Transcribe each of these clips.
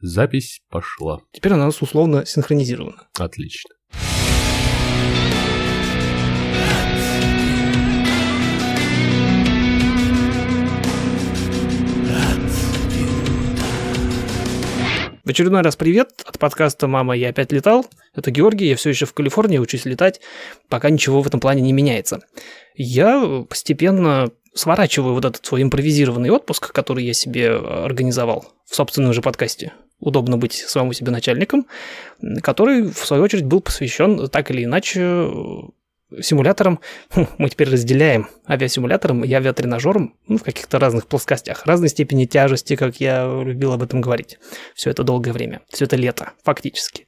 Запись пошла. Теперь она у нас условно синхронизирована. Отлично. В очередной раз привет от подкаста «Мама, я опять летал». Это Георгий, я все еще в Калифорнии, учусь летать, пока ничего в этом плане не меняется. Я постепенно сворачиваю вот этот свой импровизированный отпуск, который я себе организовал в собственном же подкасте удобно быть самому себе начальником, который, в свою очередь, был посвящен так или иначе симуляторам. Хм, мы теперь разделяем авиасимулятором и авиатренажером ну, в каких-то разных плоскостях, разной степени тяжести, как я любил об этом говорить. Все это долгое время, все это лето, фактически.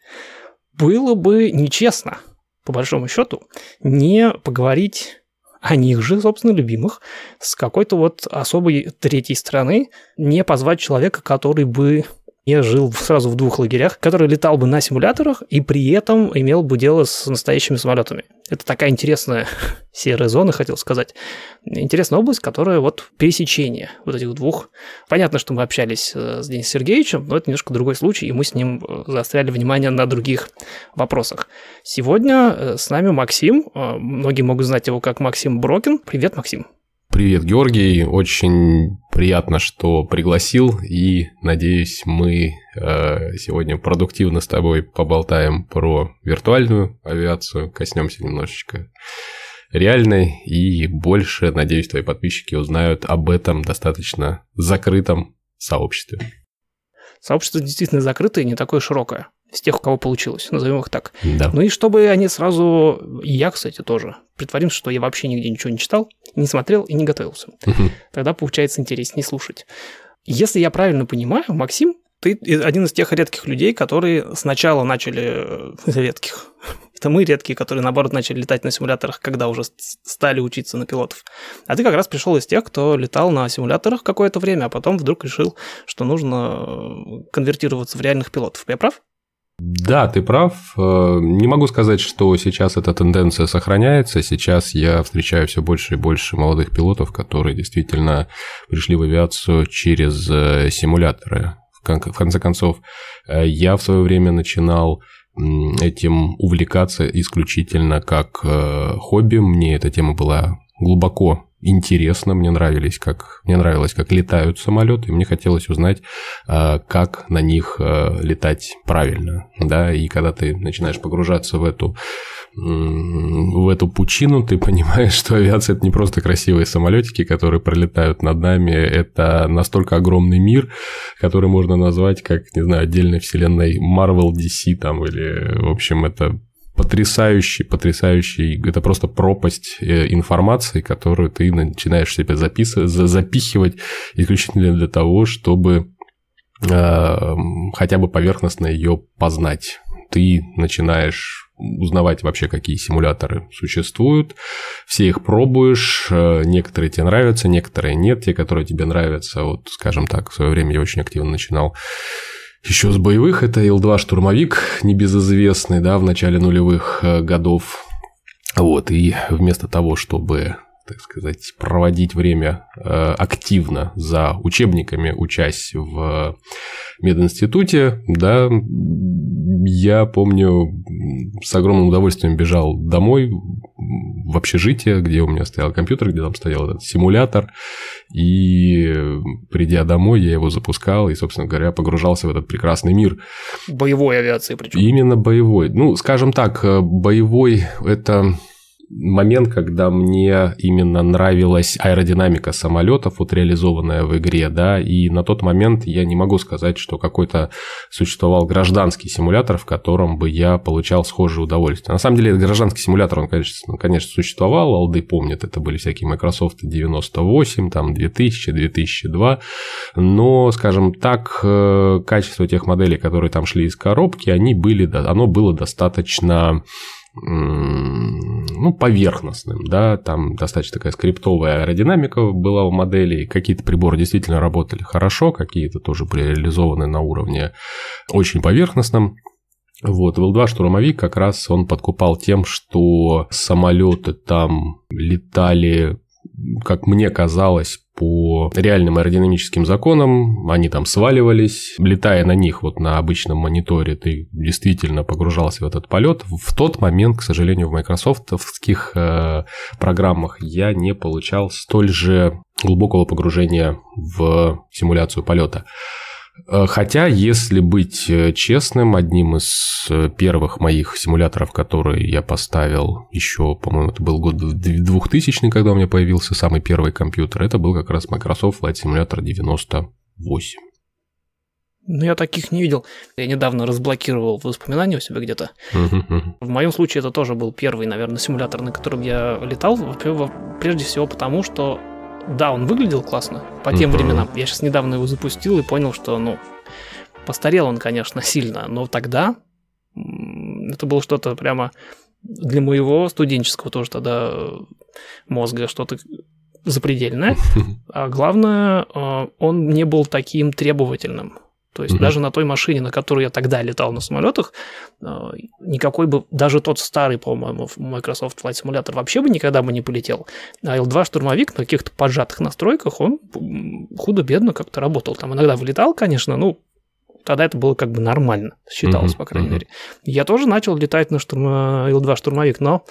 Было бы нечестно, по большому счету, не поговорить о них же, собственно, любимых, с какой-то вот особой третьей страны, не позвать человека, который бы я жил сразу в двух лагерях, который летал бы на симуляторах и при этом имел бы дело с настоящими самолетами. Это такая интересная серая зона, хотел сказать. Интересная область, которая вот пересечение вот этих двух. Понятно, что мы общались э, с Денисом Сергеевичем, но это немножко другой случай, и мы с ним э, заостряли внимание на других вопросах. Сегодня э, с нами Максим. Многие могут знать его как Максим Брокин. Привет, Максим. Привет, Георгий. Очень приятно, что пригласил, и надеюсь, мы э, сегодня продуктивно с тобой поболтаем про виртуальную авиацию, коснемся немножечко реальной, и больше, надеюсь, твои подписчики узнают об этом достаточно закрытом сообществе. Сообщество действительно закрытое и не такое широкое с тех, у кого получилось, назовем их так. Да. Ну и чтобы они сразу, и я, кстати, тоже, притворимся, что я вообще нигде ничего не читал, не смотрел и не готовился. Угу. Тогда получается интереснее слушать. Если я правильно понимаю, Максим, ты один из тех редких людей, которые сначала начали... Э, редких. Это мы редкие, которые, наоборот, начали летать на симуляторах, когда уже стали учиться на пилотов. А ты как раз пришел из тех, кто летал на симуляторах какое-то время, а потом вдруг решил, что нужно э, конвертироваться в реальных пилотов. Я прав? Да, ты прав. Э, не могу сказать, что сейчас эта тенденция сохраняется. Сейчас я встречаю все больше и больше молодых пилотов, которые действительно пришли в авиацию через э, симуляторы. В конце концов, э, я в свое время начинал этим увлекаться исключительно как хобби. Мне эта тема была глубоко интересно, мне нравились, как мне нравилось, как летают самолеты, и мне хотелось узнать, а, как на них а, летать правильно, да, и когда ты начинаешь погружаться в эту в эту пучину, ты понимаешь, что авиация это не просто красивые самолетики, которые пролетают над нами, это настолько огромный мир, который можно назвать как, не знаю, отдельной вселенной Marvel DC там, или, в общем, это потрясающий, потрясающий, это просто пропасть э, информации, которую ты начинаешь себе записывать, запихивать исключительно для того, чтобы э, хотя бы поверхностно ее познать. Ты начинаешь узнавать вообще, какие симуляторы существуют, все их пробуешь, э, некоторые тебе нравятся, некоторые нет, те, которые тебе нравятся, вот, скажем так, в свое время я очень активно начинал еще с боевых это Ил-2 штурмовик, небезызвестный, да, в начале нулевых э, годов. Вот, и вместо того, чтобы так сказать, проводить время э, активно за учебниками, учась в мединституте, да, я помню, с огромным удовольствием бежал домой в общежитие, где у меня стоял компьютер, где там стоял этот симулятор, и придя домой, я его запускал и, собственно говоря, погружался в этот прекрасный мир. Боевой авиации причем. Именно боевой. Ну, скажем так, э, боевой – это момент, когда мне именно нравилась аэродинамика самолетов, вот реализованная в игре, да, и на тот момент я не могу сказать, что какой-то существовал гражданский симулятор, в котором бы я получал схожее удовольствие. На самом деле, гражданский симулятор, он, конечно, конечно существовал, алды помнят, это были всякие Microsoft 98, там 2000, 2002, но, скажем так, э, качество тех моделей, которые там шли из коробки, они были, оно было достаточно ну, поверхностным, да, там достаточно такая скриптовая аэродинамика была у моделей, какие-то приборы действительно работали хорошо, какие-то тоже были реализованы на уровне очень поверхностном, вот, ВЛ-2 штурмовик как раз он подкупал тем, что самолеты там летали, как мне казалось, по реальным аэродинамическим законам, они там сваливались. Летая на них вот на обычном мониторе, ты действительно погружался в этот полет. В тот момент, к сожалению, в майкрософтовских э, программах я не получал столь же глубокого погружения в симуляцию полета. Э, хотя, если быть э, честным, одним из э, первых моих симуляторов, которые я поставил еще, по-моему, это был год 2000, когда у меня появился самый первый компьютер, это был как раз Microsoft Flight Simulator 98. Ну, я таких не видел. Я недавно разблокировал воспоминания у себя где-то. В моем случае это тоже был первый, наверное, симулятор, на котором я летал. Прежде всего потому, что да, он выглядел классно по тем временам. Я сейчас недавно его запустил и понял, что, ну, постарел он, конечно, сильно, но тогда это было что-то прямо для моего студенческого тоже тогда мозга что-то запредельное. А главное, э, он не был таким требовательным. То есть mm-hmm. даже на той машине, на которой я тогда летал на самолетах, э, никакой бы, даже тот старый, по-моему, Microsoft Flight Simulator вообще бы никогда бы не полетел. А L2 штурмовик на каких-то поджатых настройках, он худо-бедно как-то работал. Там иногда вылетал, конечно, ну, тогда это было как бы нормально, считалось, mm-hmm. по крайней mm-hmm. мере. Я тоже начал летать на штурм... L2 штурмовик, но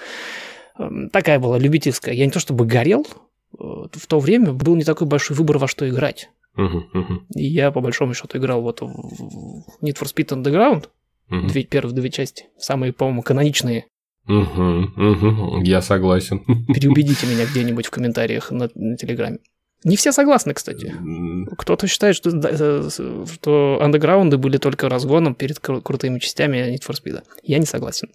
эм, такая была любительская. Я не то чтобы горел, э, в то время был не такой большой выбор, во что играть. Uh-huh, uh-huh. И я, по большому счету, играл вот в Need for Speed Underground, uh-huh. две, первые две части, самые, по-моему, каноничные. Угу, угу, я согласен. Переубедите меня где-нибудь в комментариях на, на Телеграме. Не все согласны, кстати. Кто-то считает, что, э, что андеграунды были только разгоном перед кру- крутыми частями Need for Speed. Я не согласен.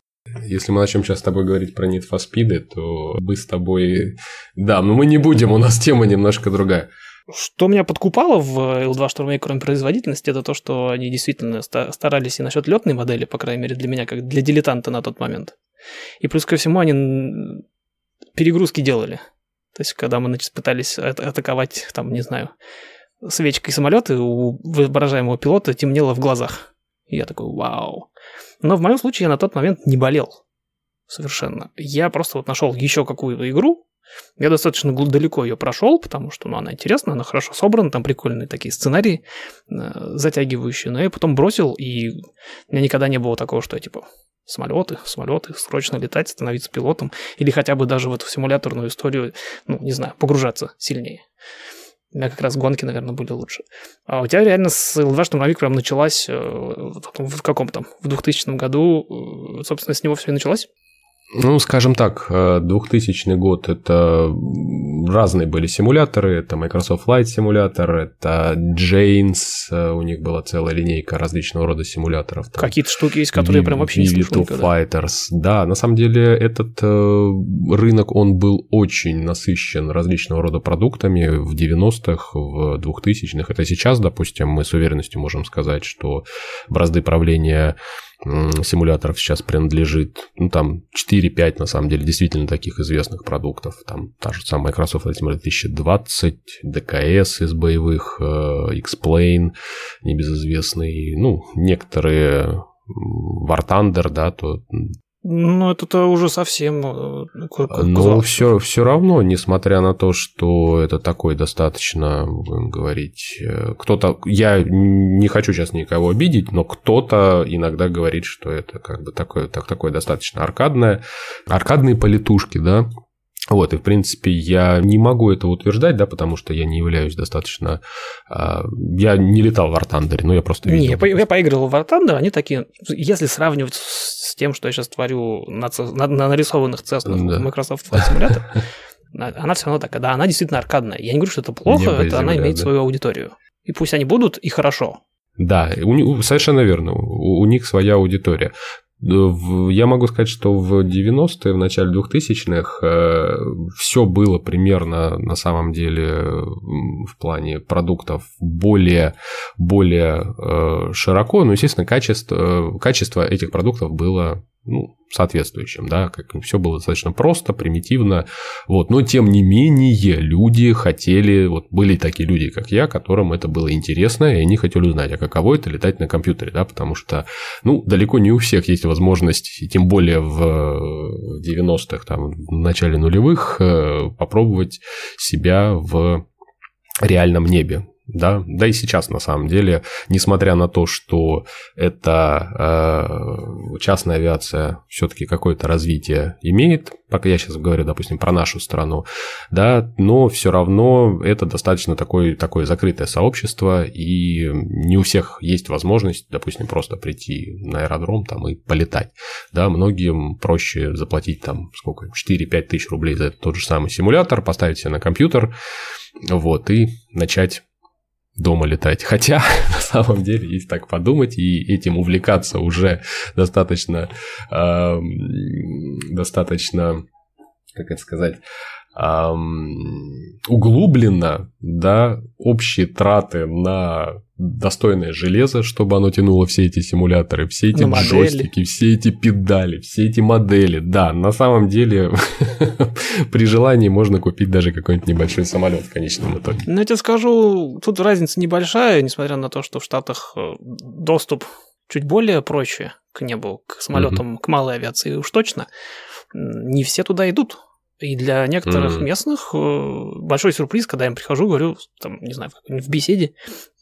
Если мы начнем сейчас с тобой говорить про Need for Speed, то мы с тобой... Да, но мы не будем, у нас тема немножко другая. Что меня подкупало в L2 штурмовик, кроме производительности, это то, что они действительно старались и насчет летной модели, по крайней мере, для меня, как для дилетанта на тот момент. И плюс ко всему они перегрузки делали. То есть, когда мы значит, пытались атаковать, там, не знаю, свечкой самолеты, у воображаемого пилота темнело в глазах. И я такой, вау. Но в моем случае я на тот момент не болел. Совершенно. Я просто вот нашел еще какую-то игру, я достаточно далеко ее прошел, потому что ну, она интересна, она хорошо собрана, там прикольные такие сценарии, э, затягивающие. Но я потом бросил, и у меня никогда не было такого, что я типа самолеты, самолеты, срочно летать, становиться пилотом, или хотя бы даже в эту симуляторную историю, ну, не знаю, погружаться сильнее. У меня как раз гонки, наверное, были лучше. А у тебя реально с L2 штурмовик прям началась э, в каком там, в 2000 году, э, собственно, с него все и началось? Ну, скажем так, 2000 э, год – это разные были симуляторы. Это Microsoft Flight Simulator, это Janes, э, у них была целая линейка различного рода симуляторов. Какие-то штуки есть, которые v- прям вообще не слышал Fighters. Да, на самом деле этот э, рынок, он был очень насыщен различного рода продуктами в 90-х, в 2000-х. Это сейчас, допустим, мы с уверенностью можем сказать, что бразды правления симуляторов сейчас принадлежит, ну, там 4-5, на самом деле, действительно таких известных продуктов. Там та же самая Microsoft Simulator 2020, DKS из боевых, э, X-Plane, небезызвестный, ну, некоторые War Thunder, да, то ну, это уже совсем... Э, Но все, все равно, несмотря на то, что это такой достаточно, будем говорить, э, кто-то... Я не хочу сейчас никого обидеть, но кто-то иногда говорит, что это как бы такое, так, такое достаточно аркадное. Аркадные политушки, да, вот, и в принципе я не могу это утверждать, да, потому что я не являюсь достаточно... Э, я не летал в War но я просто видел. Не, я, я поигрывал в War они такие... Если сравнивать с тем, что я сейчас творю на, на, на нарисованных цеснах да. Microsoft Flight Simulator, она все равно такая, да, она действительно аркадная. Я не говорю, что это плохо, это она имеет да. свою аудиторию. И пусть они будут, и хорошо. Да, у, совершенно верно. У, у них своя аудитория. Я могу сказать, что в 90-е, в начале 2000-х э, все было примерно на самом деле в плане продуктов более, более э, широко, но, естественно, качество, качество этих продуктов было ну, соответствующим, да, как все было достаточно просто, примитивно, вот, но тем не менее люди хотели, вот были такие люди, как я, которым это было интересно, и они хотели узнать, а каково это летать на компьютере, да, потому что, ну, далеко не у всех есть возможность, тем более в 90-х, там, в начале нулевых, э, попробовать себя в реальном небе да, да и сейчас на самом деле, несмотря на то, что это э, частная авиация все-таки какое-то развитие имеет, пока я сейчас говорю, допустим, про нашу страну, да, но все равно это достаточно такое, такое закрытое сообщество, и не у всех есть возможность, допустим, просто прийти на аэродром там и полетать, да, многим проще заплатить там сколько, 4-5 тысяч рублей за тот же самый симулятор, поставить себе на компьютер, вот, и начать дома летать. Хотя, на самом деле, если так подумать и этим увлекаться уже достаточно, э, достаточно, как это сказать, э, углубленно, да, общие траты на достойное железо, чтобы оно тянуло все эти симуляторы, все эти на джойстики, модели. все эти педали, все эти модели. Да, на самом деле при желании можно купить даже какой-нибудь небольшой самолет в конечном итоге. Ну, я тебе скажу, тут разница небольшая, несмотря на то, что в Штатах э, доступ чуть более проще к небу, к самолетам, к малой авиации уж точно. Не все туда идут. И для некоторых mm-hmm. местных э, большой сюрприз, когда я им прихожу, говорю, там, не знаю, в беседе,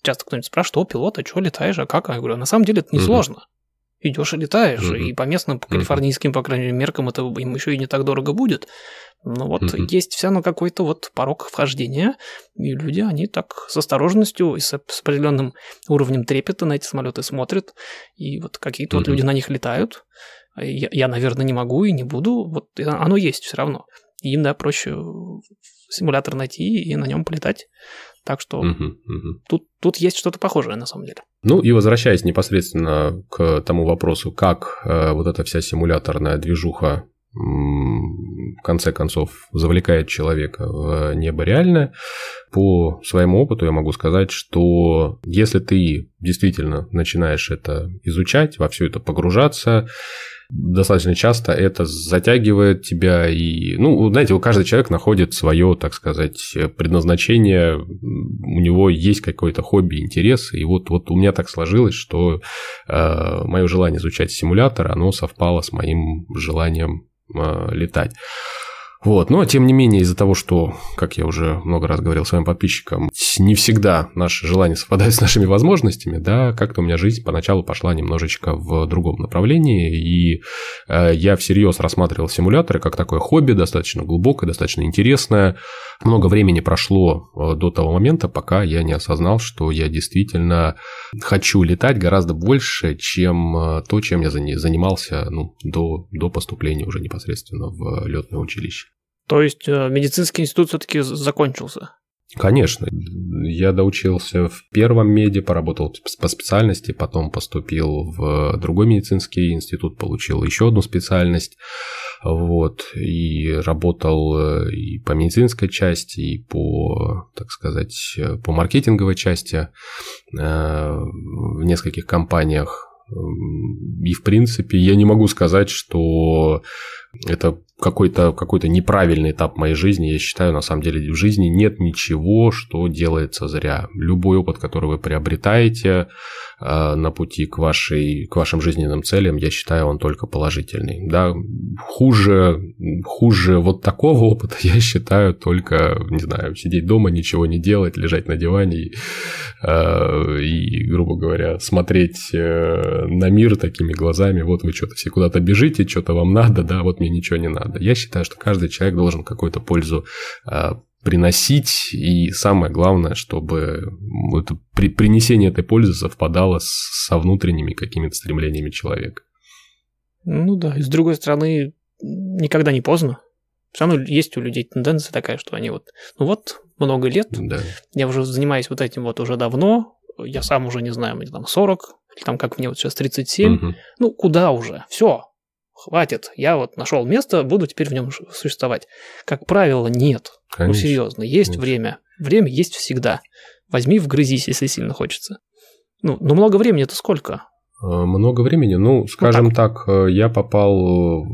часто кто-нибудь спрашивает, о, пилот, а что летаешь, а как? Я говорю, на самом деле это несложно. Mm-hmm. Идешь и летаешь, mm-hmm. и по местным, по калифорнийским, по крайней мере, меркам это им еще и не так дорого будет. Но вот mm-hmm. есть все равно какой-то вот порог вхождения, и люди, они так с осторожностью и с, с определенным уровнем трепета на эти самолеты смотрят, и вот какие-то mm-hmm. вот люди на них летают. Я, я, наверное, не могу и не буду. Вот оно есть все равно им, да, проще симулятор найти и на нем полетать. Так что угу, угу. Тут, тут есть что-то похожее на самом деле. Ну и возвращаясь непосредственно к тому вопросу, как э, вот эта вся симуляторная движуха в конце концов завлекает человека в небо реальное. По своему опыту я могу сказать, что если ты действительно начинаешь это изучать, во все это погружаться, достаточно часто это затягивает тебя и, ну, знаете, у каждого человека находит свое, так сказать, предназначение, у него есть какое-то хобби, интерес, и вот, вот у меня так сложилось, что э, мое желание изучать симулятор, оно совпало с моим желанием э, летать. Вот. Но, тем не менее, из-за того, что, как я уже много раз говорил своим подписчикам, не всегда наши желания совпадают с нашими возможностями, да, как-то у меня жизнь поначалу пошла немножечко в другом направлении, и э, я всерьез рассматривал симуляторы как такое хобби, достаточно глубокое, достаточно интересное. Много времени прошло э, до того момента, пока я не осознал, что я действительно хочу летать гораздо больше, чем э, то, чем я занимался ну, до, до поступления уже непосредственно в летное училище. То есть э, медицинский институт все-таки закончился? Конечно. Я доучился в первом меди, поработал по специальности, потом поступил в другой медицинский институт, получил еще одну специальность. Вот, и работал э, и по медицинской части, и по, так сказать, по маркетинговой части э, в нескольких компаниях. И, в принципе, я не могу сказать, что это какой-то какой неправильный этап моей жизни. Я считаю, на самом деле, в жизни нет ничего, что делается зря. Любой опыт, который вы приобретаете э, на пути к, вашей, к вашим жизненным целям, я считаю, он только положительный. Да? Хуже, хуже вот такого опыта я считаю только, не знаю, сидеть дома, ничего не делать, лежать на диване и, э, и грубо говоря, смотреть э, на мир такими глазами. Вот вы что-то все куда-то бежите, что-то вам надо, да, вот мне ничего не надо надо. Я считаю, что каждый человек должен какую-то пользу а, приносить, и самое главное, чтобы это, при, принесение этой пользы совпадало с, со внутренними какими-то стремлениями человека. Ну да, и с другой стороны, никогда не поздно. Все равно есть у людей тенденция такая, что они вот, ну вот, много лет, да. я уже занимаюсь вот этим вот уже давно, я сам уже не знаю, мне там 40, или там как мне вот сейчас 37, угу. ну куда уже, все, хватит, я вот нашел место, буду теперь в нем существовать. Как правило, нет. Ну, конечно, ну, серьезно, есть конечно. время. Время есть всегда. Возьми, вгрызись, если сильно хочется. Ну, но много времени это сколько? А, много времени. Ну, скажем ну, так. так, э, я попал в,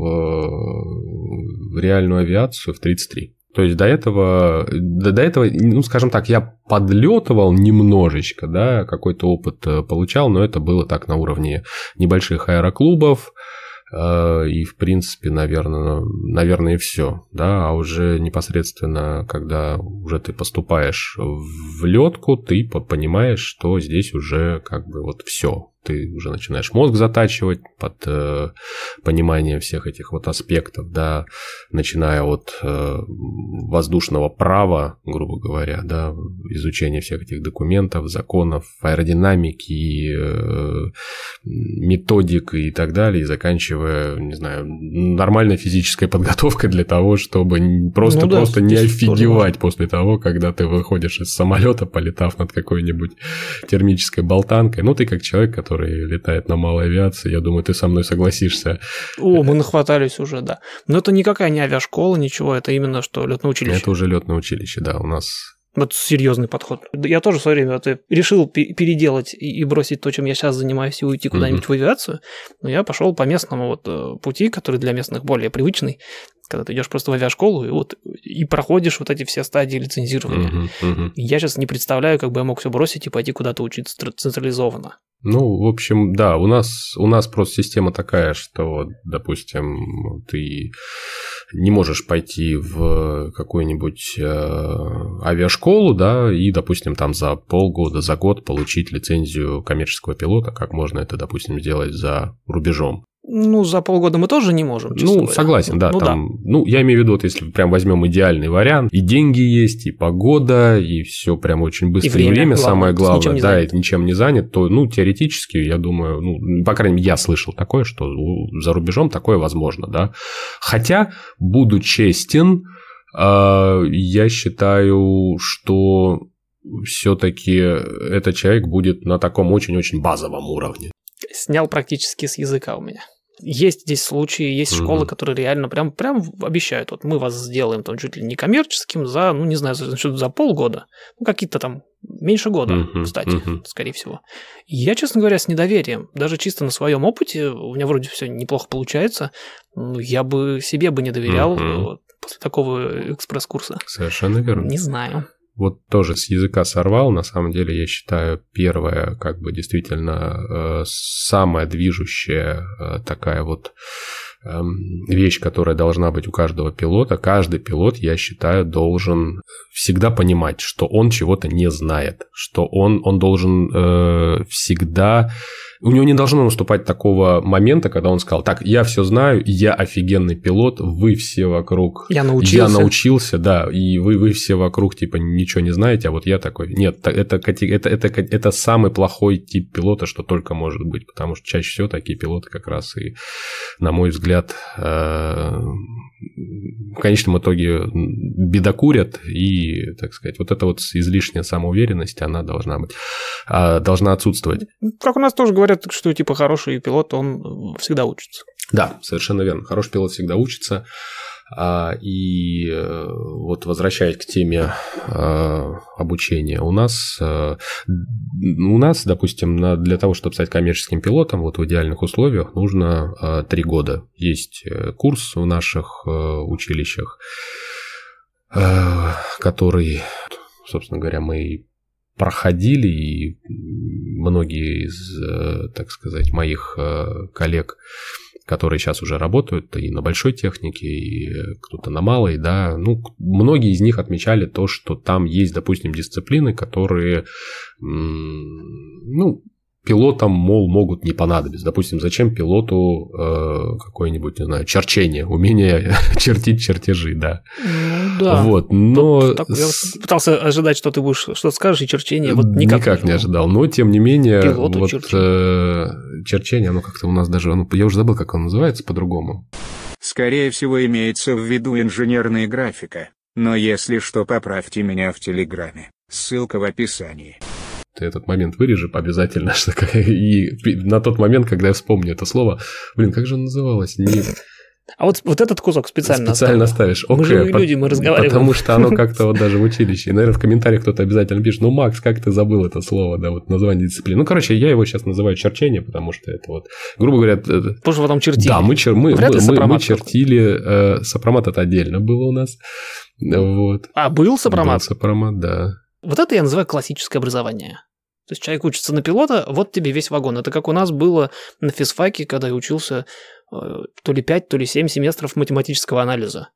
в реальную авиацию в 33. То есть до этого, до, до этого, ну, скажем так, я подлетывал немножечко, да, какой-то опыт э, получал, но это было так на уровне небольших аэроклубов, и, в принципе, наверное, наверное, и все. Да? А уже непосредственно, когда уже ты поступаешь в летку, ты понимаешь, что здесь уже как бы вот все ты уже начинаешь мозг затачивать под э, понимание всех этих вот аспектов, да, начиная от э, воздушного права, грубо говоря, да, изучения всех этих документов, законов, аэродинамики, э, методик и так далее, и заканчивая, не знаю, нормальной физической подготовкой для того, чтобы просто, ну, да, просто не офигевать после того, когда ты выходишь из самолета, полетав над какой-нибудь термической болтанкой. Ну, ты как человек, который который летает на малой авиации. Я думаю, ты со мной согласишься. О, мы нахватались уже, да. Но это никакая не авиашкола, ничего, это именно что летное училище. Это уже летное училище, да, у нас вот серьезный подход. Я тоже в свое время вот, решил переделать и бросить то, чем я сейчас занимаюсь, и уйти куда-нибудь mm-hmm. в авиацию. Но я пошел по местному вот э, пути, который для местных более привычный когда ты идешь просто в авиашколу и вот и проходишь вот эти все стадии лицензирования. Uh-huh, uh-huh. Я сейчас не представляю, как бы я мог все бросить и пойти куда-то учиться централизованно. Ну, в общем, да, у нас, у нас просто система такая, что, допустим, ты не можешь пойти в какую-нибудь э, авиашколу, да, и, допустим, там за полгода, за год получить лицензию коммерческого пилота, как можно это, допустим, сделать за рубежом. Ну, за полгода мы тоже не можем. Ну, говоря. согласен, да. Ну, там, да. ну, я имею в виду, вот если прям возьмем идеальный вариант, и деньги есть, и погода, и все прям очень быстро. И время, и время главное, самое главное, да, занят. и ничем не занят, то, ну, теоретически, я думаю, ну, по крайней мере, я слышал такое, что за рубежом такое возможно, да. Хотя, буду честен, а, я считаю, что все-таки этот человек будет на таком очень-очень базовом уровне. Снял практически с языка у меня. Есть здесь случаи, есть mm-hmm. школы, которые реально прям, прям обещают, вот мы вас сделаем там чуть ли не коммерческим за, ну не знаю, за, за полгода, ну какие-то там меньше года, mm-hmm. кстати, mm-hmm. скорее всего. я, честно говоря, с недоверием, даже чисто на своем опыте, у меня вроде все неплохо получается, но я бы себе бы не доверял mm-hmm. вот, после такого экспресс-курса. Совершенно верно. Не знаю вот тоже с языка сорвал. На самом деле, я считаю, первая, как бы действительно э, самая движущая э, такая вот э, вещь, которая должна быть у каждого пилота. Каждый пилот, я считаю, должен всегда понимать, что он чего-то не знает, что он, он должен э, всегда у него не должно наступать такого момента, когда он сказал, так, я все знаю, я офигенный пилот, вы все вокруг... Я научился. Я научился, да, и вы, вы все вокруг, типа, ничего не знаете, а вот я такой. Нет, это, это, это, это самый плохой тип пилота, что только может быть, потому что чаще всего такие пилоты как раз и, на мой взгляд, э, в конечном итоге бедокурят, и, так сказать, вот эта вот излишняя самоуверенность, она должна быть, а, должна отсутствовать. Как у нас тоже говорят, говорят, что типа хороший пилот, он всегда учится. Да, совершенно верно. Хороший пилот всегда учится. А, и э, вот возвращаясь к теме а, обучения, у нас, а, у нас, допустим, для того, чтобы стать коммерческим пилотом, вот в идеальных условиях нужно три года. Есть э, курс в наших э, училищах, который, собственно говоря, мы проходили, и многие из, э, так сказать, моих э, коллег, которые сейчас уже работают и на большой технике, и кто-то на малой, да, ну, многие из них отмечали то, что там есть, допустим, дисциплины, которые, ну, пилотам, мол, могут не понадобиться. Допустим, зачем пилоту э, какое-нибудь, не знаю, черчение, умение чертить чертежи, да. Ну, да. Вот, но... Так, я пытался ожидать, что ты будешь что-то скажешь, и черчение вот никак, никак не, не ожидал. Но, тем не менее, Пилоту вот черчение. Э, черчение, оно как-то у нас даже... Ну, я уже забыл, как оно называется по-другому. Скорее всего, имеется в виду инженерная графика. Но если что, поправьте меня в Телеграме. Ссылка в описании ты этот момент вырежи обязательно, что и на тот момент, когда я вспомню это слово, блин, как же оно называлось? Не... А вот, вот этот кусок специально Специально оставишь. Мы же люди, мы разговариваем. Потому что оно как-то вот даже в училище. И, наверное, в комментариях кто-то обязательно пишет, ну, Макс, как ты забыл это слово, да, вот название дисциплины. Ну, короче, я его сейчас называю черчение, потому что это вот, грубо говоря... Потому что вы там чертили. Да, мы, чер... мы, мы, мы, мы чертили... Э, сопромат это отдельно было у нас. Вот. А, был сопромат? Был сопромат, да. Вот это я называю классическое образование. То есть человек учится на пилота, вот тебе весь вагон. Это как у нас было на физфаке, когда я учился э, то ли 5, то ли 7 семестров математического анализа.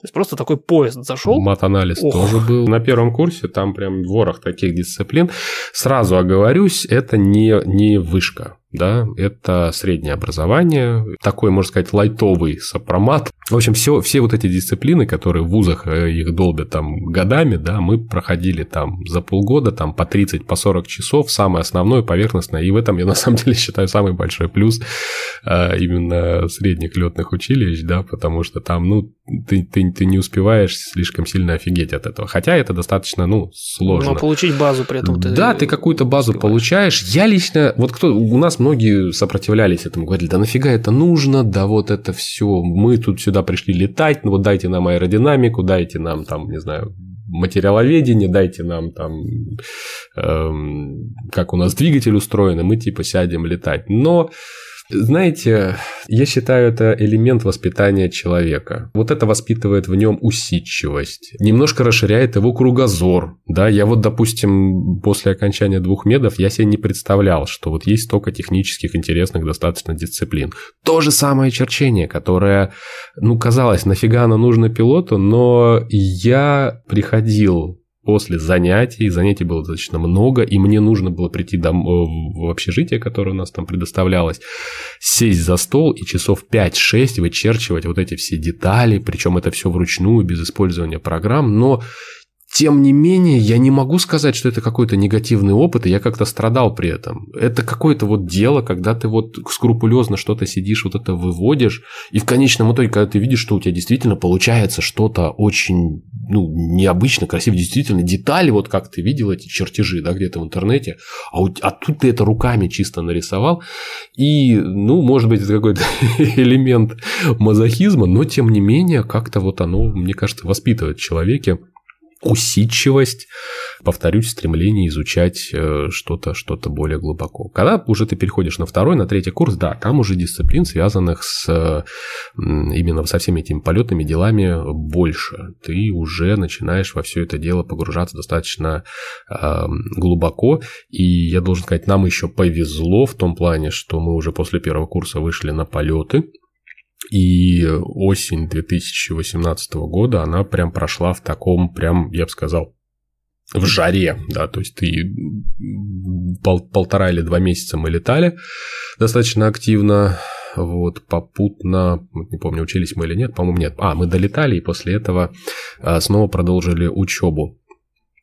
То есть просто такой поезд зашел. Мат-анализ Ох. тоже был. На первом курсе там прям ворох таких дисциплин. Сразу оговорюсь, это не, не вышка да, это среднее образование, такой, можно сказать, лайтовый сопромат. В общем, все, все вот эти дисциплины, которые в вузах э, их долбят там годами, да, мы проходили там за полгода, там по 30, по 40 часов, самое основное, поверхностное, и в этом я на самом деле считаю самый большой плюс э, именно средних летных училищ, да, потому что там, ну, ты, ты, ты не успеваешь слишком сильно офигеть от этого, хотя это достаточно, ну, сложно. Но получить базу при этом ты Да, ты какую-то базу успеваешь. получаешь. Я лично, вот кто, у нас многие сопротивлялись этому, говорили, да нафига это нужно, да вот это все, мы тут сюда пришли летать, ну вот дайте нам аэродинамику, дайте нам там, не знаю, материаловедение, дайте нам там, эм, как у нас двигатель устроен, и мы типа сядем летать. Но знаете, я считаю, это элемент воспитания человека. Вот это воспитывает в нем усидчивость, немножко расширяет его кругозор. Да, я вот, допустим, после окончания двух медов я себе не представлял, что вот есть столько технических интересных достаточно дисциплин. То же самое черчение, которое, ну, казалось, нафига оно нужно пилоту, но я приходил после занятий, занятий было достаточно много, и мне нужно было прийти дом, э, в общежитие, которое у нас там предоставлялось, сесть за стол и часов 5-6 вычерчивать вот эти все детали, причем это все вручную, без использования программ, но тем не менее, я не могу сказать, что это какой-то негативный опыт, и я как-то страдал при этом. Это какое-то вот дело, когда ты вот скрупулезно что-то сидишь, вот это выводишь, и в конечном итоге, когда ты видишь, что у тебя действительно получается что-то очень ну, необычно, красиво, действительно, детали, вот как ты видел эти чертежи, да, где-то в интернете, а, у, а тут ты это руками чисто нарисовал, и, ну, может быть, это какой-то элемент мазохизма, но, тем не менее, как-то вот оно, мне кажется, воспитывает в человеке усидчивость, повторюсь, стремление изучать э, что-то что более глубоко. Когда уже ты переходишь на второй, на третий курс, да, там уже дисциплин, связанных с именно со всеми этими полетными делами, больше. Ты уже начинаешь во все это дело погружаться достаточно э, глубоко. И я должен сказать, нам еще повезло в том плане, что мы уже после первого курса вышли на полеты. И осень 2018 года она прям прошла в таком, прям, я бы сказал, в жаре, да, то есть ты пол, полтора или два месяца мы летали достаточно активно, вот, попутно, не помню, учились мы или нет, по-моему, нет, а, мы долетали и после этого а, снова продолжили учебу.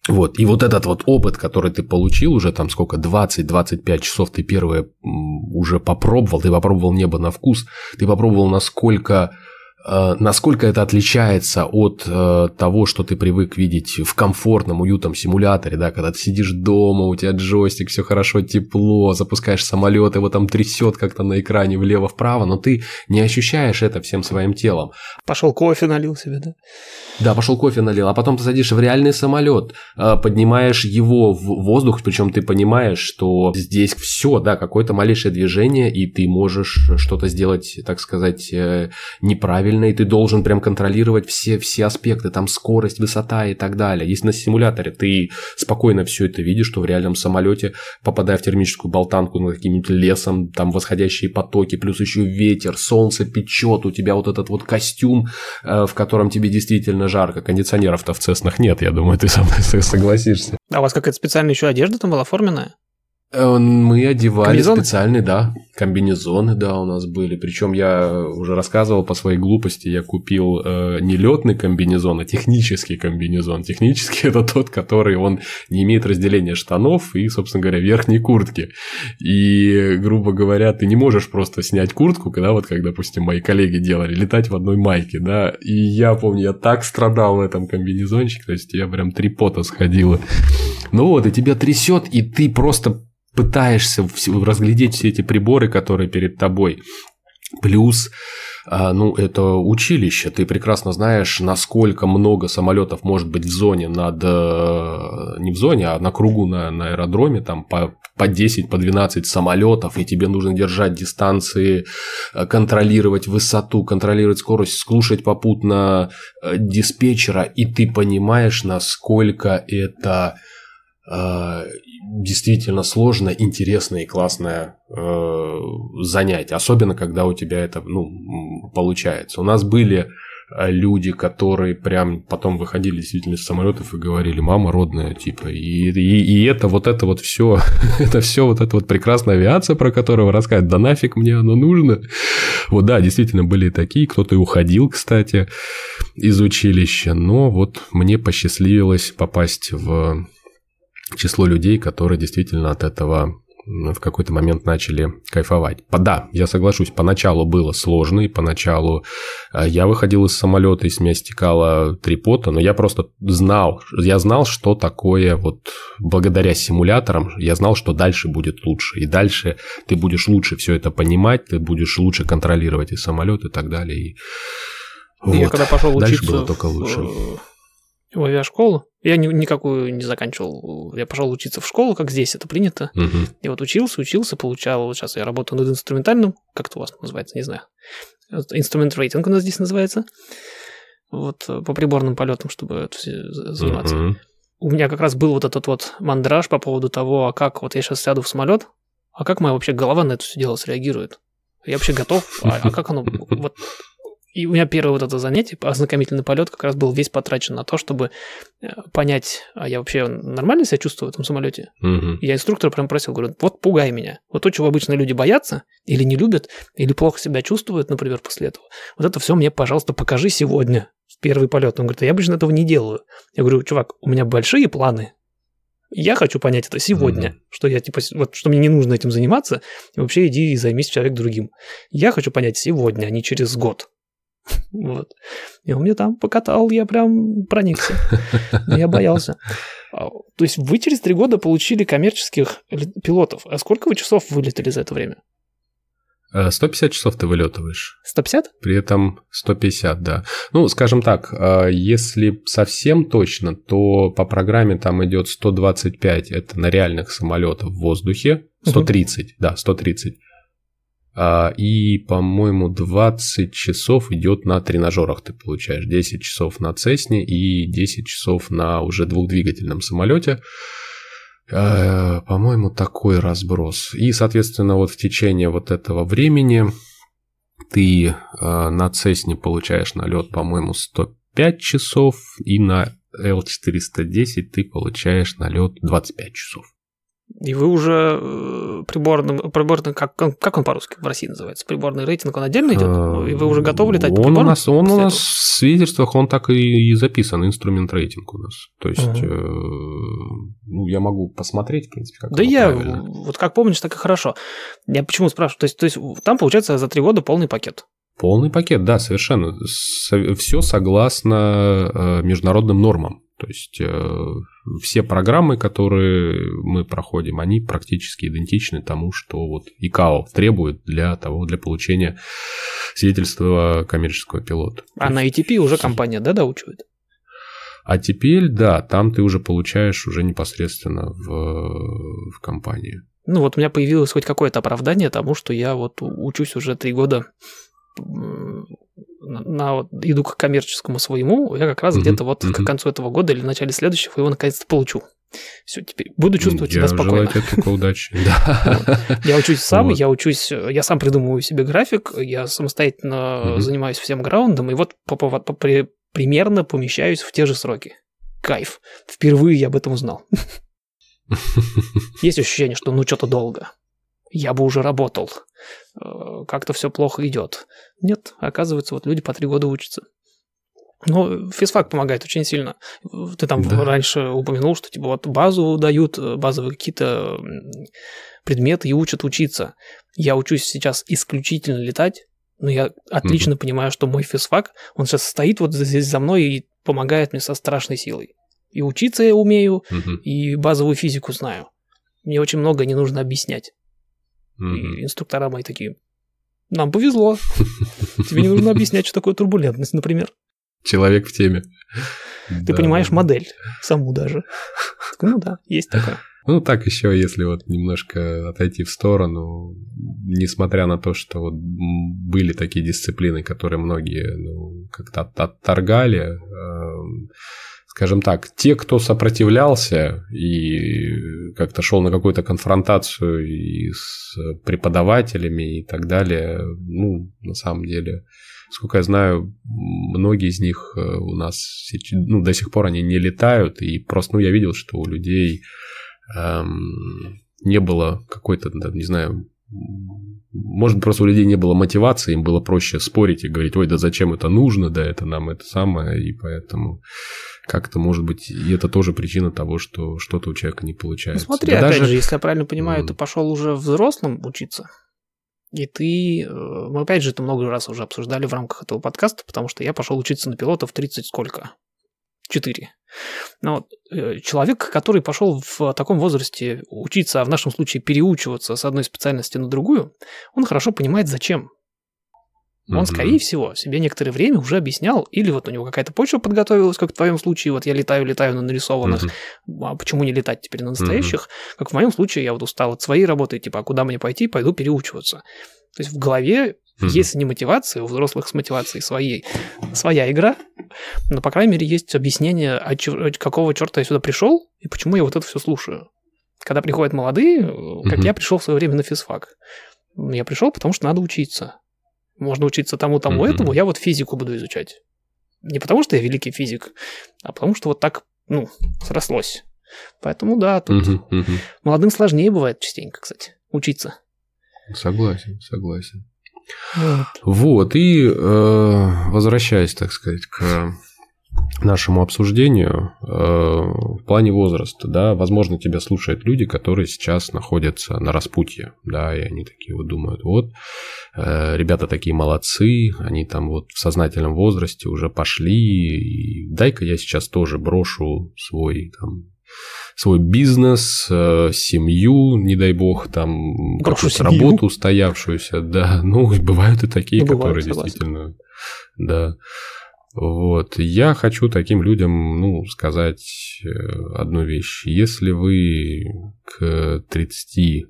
Вот, и вот этот вот опыт, который ты получил уже там сколько, 20-25 часов ты первое уже попробовал, ты попробовал небо на вкус, ты попробовал насколько насколько это отличается от э, того, что ты привык видеть в комфортном, уютном симуляторе, да, когда ты сидишь дома, у тебя джойстик, все хорошо, тепло, запускаешь самолет, его там трясет как-то на экране влево-вправо, но ты не ощущаешь это всем своим телом. Пошел кофе налил себе, да? Да, пошел кофе налил, а потом ты садишься в реальный самолет, э, поднимаешь его в воздух, причем ты понимаешь, что здесь все, да, какое-то малейшее движение, и ты можешь что-то сделать, так сказать, неправильно правильно, и ты должен прям контролировать все, все аспекты, там скорость, высота и так далее. Если на симуляторе ты спокойно все это видишь, что в реальном самолете, попадая в термическую болтанку над каким-нибудь лесом, там восходящие потоки, плюс еще ветер, солнце печет, у тебя вот этот вот костюм, э, в котором тебе действительно жарко. Кондиционеров-то в Цеснах нет, я думаю, ты со мной согласишься. А у вас какая-то специальная еще одежда там была оформленная? Э, мы одевали специальные, да, комбинезоны, да, у нас были. Причем я уже рассказывал по своей глупости, я купил э, не летный комбинезон, а технический комбинезон. Технический это тот, который он не имеет разделения штанов и, собственно говоря, верхней куртки. И, грубо говоря, ты не можешь просто снять куртку, когда вот, как, допустим, мои коллеги делали, летать в одной майке, да. И я помню, я так страдал в этом комбинезончике, то есть я прям три пота сходила. Ну вот, и тебя трясет, и ты просто пытаешься разглядеть все эти приборы, которые перед тобой. Плюс, а, ну, это училище. Ты прекрасно знаешь, насколько много самолетов может быть в зоне над... Э, не в зоне, а на кругу на, на аэродроме, там по, по 10, по 12 самолетов, и тебе нужно держать дистанции, э, контролировать высоту, контролировать скорость, слушать попутно э, диспетчера, и ты понимаешь, насколько это действительно сложное, интересное и классное э, занятие. Особенно, когда у тебя это ну, получается. У нас были а люди, которые прям потом выходили действительно из самолетов и говорили, мама родная, типа, и, и, и это вот это вот все, это все вот эта вот прекрасная авиация, про которую вы рассказываете, да нафиг мне оно нужно. Вот да, действительно были такие, кто-то и уходил, кстати, из училища, но вот мне посчастливилось попасть в число людей, которые действительно от этого в какой-то момент начали кайфовать. Да, я соглашусь, поначалу было сложно, и поначалу э, я выходил из самолета, и с меня стекало три пота, но я просто знал, я знал, что такое вот благодаря симуляторам, я знал, что дальше будет лучше, и дальше ты будешь лучше все это понимать, ты будешь лучше контролировать и самолет и так далее. И... Я вот. когда пошел дальше учиться было только лучше. В в авиашколу. Я ни, никакую не заканчивал. Я пошел учиться в школу, как здесь это принято. Угу. И вот учился, учился, получал. Вот сейчас я работаю над инструментальным. Как это у вас называется, не знаю. Инструмент рейтинг у нас здесь называется. Вот э, по приборным полетам, чтобы это все заниматься. Угу. У меня как раз был вот этот вот мандраж по поводу того, а как вот я сейчас сяду в самолет, а как моя вообще голова на это все дело среагирует. Я вообще готов, а, а как оно вот и у меня первое вот это занятие, ознакомительный полет, как раз был весь потрачен на то, чтобы э, понять, а я вообще нормально себя чувствую в этом самолете. Угу. я инструктора прям просил, говорю, вот пугай меня. Вот то, чего обычно люди боятся, или не любят, или плохо себя чувствуют, например, после этого. Вот это все мне, пожалуйста, покажи сегодня в первый полет. Он говорит, а я обычно этого не делаю. Я говорю, чувак, у меня большие планы, я хочу понять это сегодня, mm-hmm. что я типа вот что мне не нужно этим заниматься, и вообще иди и займись человек другим. Я хочу понять сегодня, а не через год. Вот. И он мне там покатал, я прям проникся. Но я боялся. А, то есть вы через три года получили коммерческих пилотов. А сколько вы часов вылетели за это время? 150 э, часов ты вылетываешь. 150? При этом 150, да. Ну, скажем так, э, если совсем точно, то по программе там идет 125, это на реальных самолетах в воздухе, 130, угу. да, 130. А, и, по-моему, 20 часов идет на тренажерах ты получаешь. 10 часов на Цесне и 10 часов на уже двухдвигательном самолете. А, по-моему, такой разброс. И, соответственно, вот в течение вот этого времени ты а, на Цесне получаешь налет, по-моему, 105 часов, и на L410 ты получаешь налет 25 часов. И вы уже э, приборным, приборный, как, как он по-русски в России называется? Приборный рейтинг, он отдельно идет? И вы уже готовы летать он по приборам? У нас, он у нас в свидетельствах, он так и, записан, инструмент рейтинг у нас. То есть, uh ну, я могу посмотреть, в принципе, как Да я, правильно. вот как помнишь, так и хорошо. Я почему спрашиваю? То есть, то есть там, получается, за три года полный пакет. Полный пакет, да, совершенно. Все согласно э, международным нормам. То есть э, все программы, которые мы проходим, они практически идентичны тому, что вот ИКАО требует для того, для получения свидетельства коммерческого пилота. А на ATP уже компания, да, доучивает? А теперь, да, там ты уже получаешь уже непосредственно в, в компании. Ну вот у меня появилось хоть какое-то оправдание тому, что я вот учусь уже три года на, вот, иду к коммерческому своему, я как раз mm-hmm. где-то вот mm-hmm. к концу этого года или в начале следующего его наконец-то получу. Все, теперь буду чувствовать я себя спокойно. Желаю тебе только удачи. Я учусь сам, я учусь, я сам придумываю себе график, я самостоятельно занимаюсь всем граундом, и вот примерно помещаюсь в те же сроки. Кайф. Впервые я об этом узнал. Есть ощущение, что ну что-то долго я бы уже работал. Э, как-то все плохо идет. Нет, оказывается, вот люди по три года учатся. Но физфак помогает очень сильно. Ты там да. раньше упомянул, что типа вот базу дают, э, базовые какие-то предметы и учат учиться. Я учусь сейчас исключительно летать, но я отлично угу. понимаю, что мой физфак, он сейчас стоит вот здесь за мной и помогает мне со страшной силой. И учиться я умею, угу. и базовую физику знаю. Мне очень много не нужно объяснять. Mm-hmm. И инструктора мои такие, нам повезло. Тебе не нужно объяснять, что такое турбулентность, например. Человек в теме. Ты понимаешь модель, саму даже. Ну да, есть такое. Ну, так еще, если вот немножко отойти в сторону, несмотря на то, что вот были такие дисциплины, которые многие ну, как-то отторгали, э, скажем так, те, кто сопротивлялся и как-то шел на какую-то конфронтацию и с преподавателями и так далее, ну, на самом деле, сколько я знаю, многие из них э, у нас ну, до сих пор они не летают, и просто, ну, я видел, что у людей эм, не было какой-то, не знаю, может, просто у людей не было мотивации, им было проще спорить и говорить, ой, да зачем это нужно, да это нам это самое, и поэтому как-то, может быть, и это тоже причина того, что что-то у человека не получается. Ну, смотри, да опять даже... же, если я правильно понимаю, mm. ты пошел уже взрослым учиться, и ты, э, мы опять же это много раз уже обсуждали в рамках этого подкаста, потому что я пошел учиться на пилота в 30 сколько? 4. Но э, человек, который пошел в таком возрасте учиться, а в нашем случае переучиваться с одной специальности на другую, он хорошо понимает, зачем. Он, mm-hmm. скорее всего, себе некоторое время уже объяснял, или вот у него какая-то почва подготовилась, как в твоем случае, вот я летаю, летаю на нарисованных, mm-hmm. а почему не летать теперь на настоящих? Mm-hmm. Как в моем случае, я вот устал от своей работы, типа, а куда мне пойти, пойду переучиваться. То есть в голове Mm-hmm. Если не мотивация, у взрослых с мотивацией своей своя игра, но, по крайней мере, есть объяснение, от какого черта я сюда пришел и почему я вот это все слушаю. Когда приходят молодые, как mm-hmm. я пришел в свое время на физфак, я пришел, потому что надо учиться. Можно учиться тому, тому, mm-hmm. этому, я вот физику буду изучать. Не потому что я великий физик, а потому что вот так, ну, срослось. Поэтому да, тут mm-hmm. Mm-hmm. молодым сложнее бывает частенько, кстати, учиться. Согласен, согласен. Вот, вот и э, возвращаясь, так сказать, к нашему обсуждению э, в плане возраста, да, возможно, тебя слушают люди, которые сейчас находятся на распутье, да, и они такие вот думают, вот, э, ребята такие молодцы, они там вот в сознательном возрасте уже пошли, дай-ка я сейчас тоже брошу свой там свой бизнес, э, семью, не дай бог, там какую-то работу устоявшуюся, да, ну, бывают и такие, ну, которые бывают, действительно, да. Вот, я хочу таким людям, ну, сказать э, одну вещь. Если вы к 30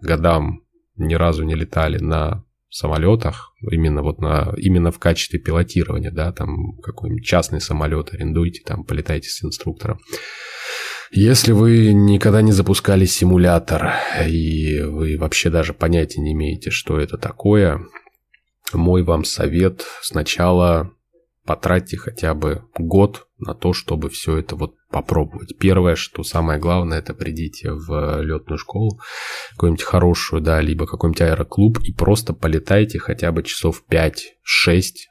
годам ни разу не летали на самолетах, именно вот на, именно в качестве пилотирования, да, там какой-нибудь частный самолет арендуйте, там полетайте с инструктором, если вы никогда не запускали симулятор, и вы вообще даже понятия не имеете, что это такое, мой вам совет. Сначала потратьте хотя бы год на то, чтобы все это вот попробовать. Первое, что самое главное, это придите в летную школу, какую-нибудь хорошую, да, либо какой-нибудь аэроклуб и просто полетайте хотя бы часов 5-6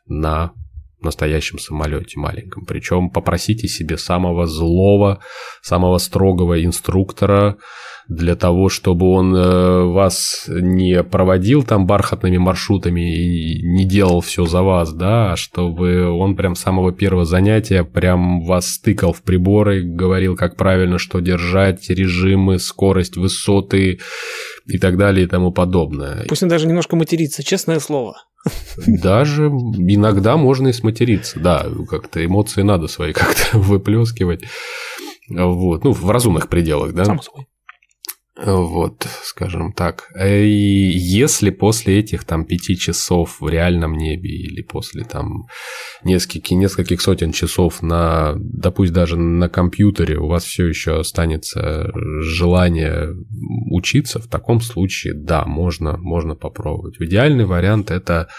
на настоящем самолете маленьком. Причем попросите себе самого злого, самого строгого инструктора для того, чтобы он э, вас не проводил там бархатными маршрутами и не делал все за вас, да, а чтобы он прям с самого первого занятия прям вас стыкал в приборы, говорил, как правильно что держать, режимы, скорость, высоты и так далее и тому подобное. Пусть он даже немножко матерится, честное слово. Даже иногда можно и сматериться. Да, как-то эмоции надо свои как-то выплескивать. Вот. Ну, в разумных пределах, да? Само собой. Вот, скажем так. И если после этих там пяти часов в реальном небе или после там нескольких, нескольких сотен часов на, да пусть даже на компьютере у вас все еще останется желание учиться, в таком случае, да, можно, можно попробовать. Идеальный вариант это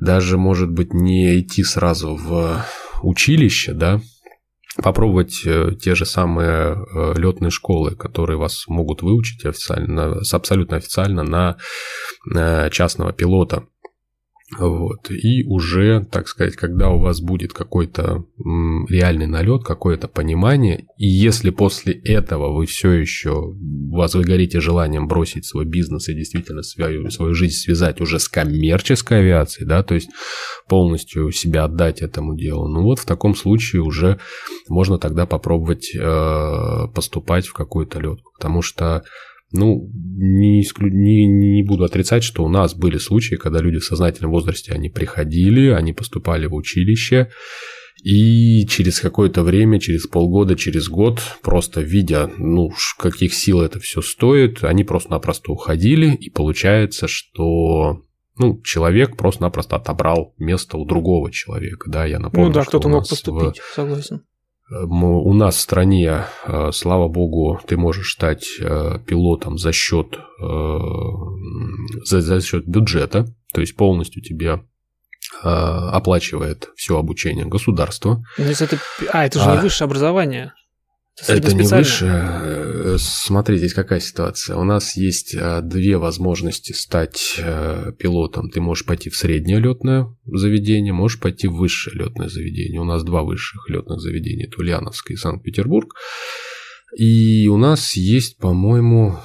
даже, может быть, не идти сразу в училище, да, попробовать э, те же самые э, летные школы, которые вас могут выучить официально, абсолютно официально на э, частного пилота. Вот. И уже, так сказать, когда у вас будет какой-то реальный налет, какое-то понимание, и если после этого вы все еще, у вас вы горите желанием бросить свой бизнес и действительно свою, свою жизнь связать уже с коммерческой авиацией, да, то есть полностью себя отдать этому делу, ну вот в таком случае уже можно тогда попробовать э, поступать в какую-то летку, потому что ну, не, исклю... не, не буду отрицать, что у нас были случаи, когда люди в сознательном возрасте, они приходили, они поступали в училище, и через какое-то время, через полгода, через год, просто видя, ну, каких сил это все стоит, они просто-напросто уходили, и получается, что ну, человек просто-напросто отобрал место у другого человека, да, я напомню. Ну да, кто-то мог поступить, в... согласен у нас в стране, э, слава богу, ты можешь стать э, пилотом за счет, э, за, за счет бюджета, то есть полностью тебе оплачивает все обучение государство. Но ну, если это, а, это же а, не высшее образование. Это не выше. Э, смотри, здесь какая ситуация. У нас есть э, две возможности стать э, пилотом. Ты можешь пойти в среднее летное заведение, можешь пойти в высшее летное заведение. У нас два высших летных заведения. Это Ульяновск и Санкт-Петербург. И у нас есть, по-моему,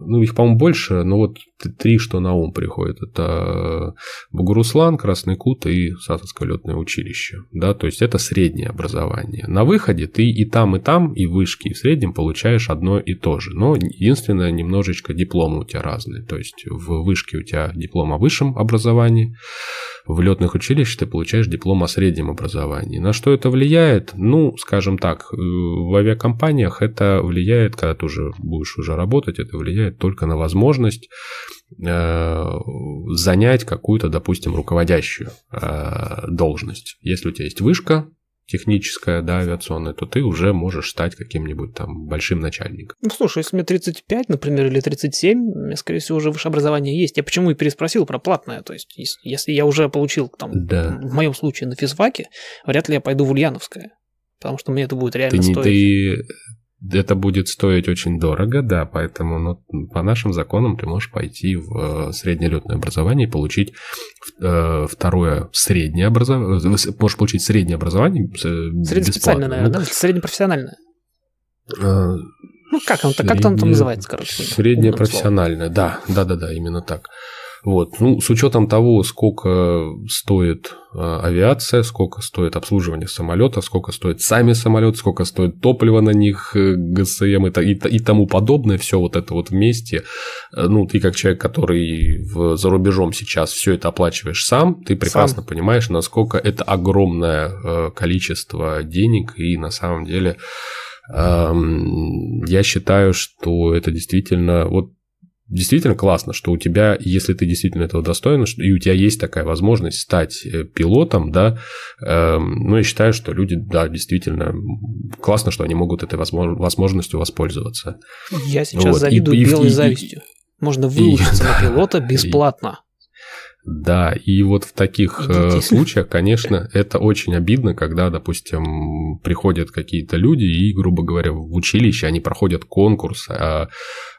ну, их, по-моему, больше, но вот три, что на ум приходит. Это Бугуруслан, Красный Кут и Сасовское летное училище. Да, то есть это среднее образование. На выходе ты и там, и там, и в вышке, и в среднем получаешь одно и то же. Но единственное, немножечко дипломы у тебя разные. То есть в вышке у тебя диплом о высшем образовании, в летных училищах ты получаешь диплом о среднем образовании. На что это влияет? Ну, скажем так, э, в авиакомпаниях это влияет, когда ты уже будешь уже работать, это влияет только на возможность занять какую-то, допустим, руководящую э, должность. Если у тебя есть вышка, техническая, да, авиационная, то ты уже можешь стать каким-нибудь там большим начальником. Ну, слушай, если мне 35, например, или 37, у меня, скорее всего, уже высшее образование есть. Я почему и переспросил про платное. То есть, если я уже получил, там, да. в моем случае, на физфаке, вряд ли я пойду в Ульяновское. Потому что мне это будет реально ты, стоить. Ты это будет стоить очень дорого, да, поэтому ну, по нашим законам ты можешь пойти в э, среднее летное образование и получить э, второе среднее образование, можешь получить среднее образование э, Среднеспециальное, наверное, да? Среднепрофессиональное. Э, ну, как оно, средне... как оно там называется, короче? Среднее профессиональное, да, да, да, да, именно так. Вот. Ну, с учетом того, сколько стоит э, авиация, сколько стоит обслуживание самолета, сколько стоит сами самолеты, сколько стоит топливо на них, э, ГСМ и, и, и тому подобное, все вот это вот вместе. Э, ну, ты как человек, который в, за рубежом сейчас все это оплачиваешь сам, ты прекрасно сам. понимаешь, насколько это огромное количество денег, и на самом деле эм, я считаю, что это действительно вот действительно классно, что у тебя, если ты действительно этого достоин, и у тебя есть такая возможность стать э, пилотом, да, э, ну, я считаю, что люди, да, действительно, классно, что они могут этой возможностью воспользоваться. Я сейчас вот. завидую и, белой и, завистью. Можно выучиться и, на пилота бесплатно. Да, и вот в таких Идите. Э, случаях, конечно, это очень обидно, когда, допустим, приходят какие-то люди и, грубо говоря, в училище они проходят конкурс, а,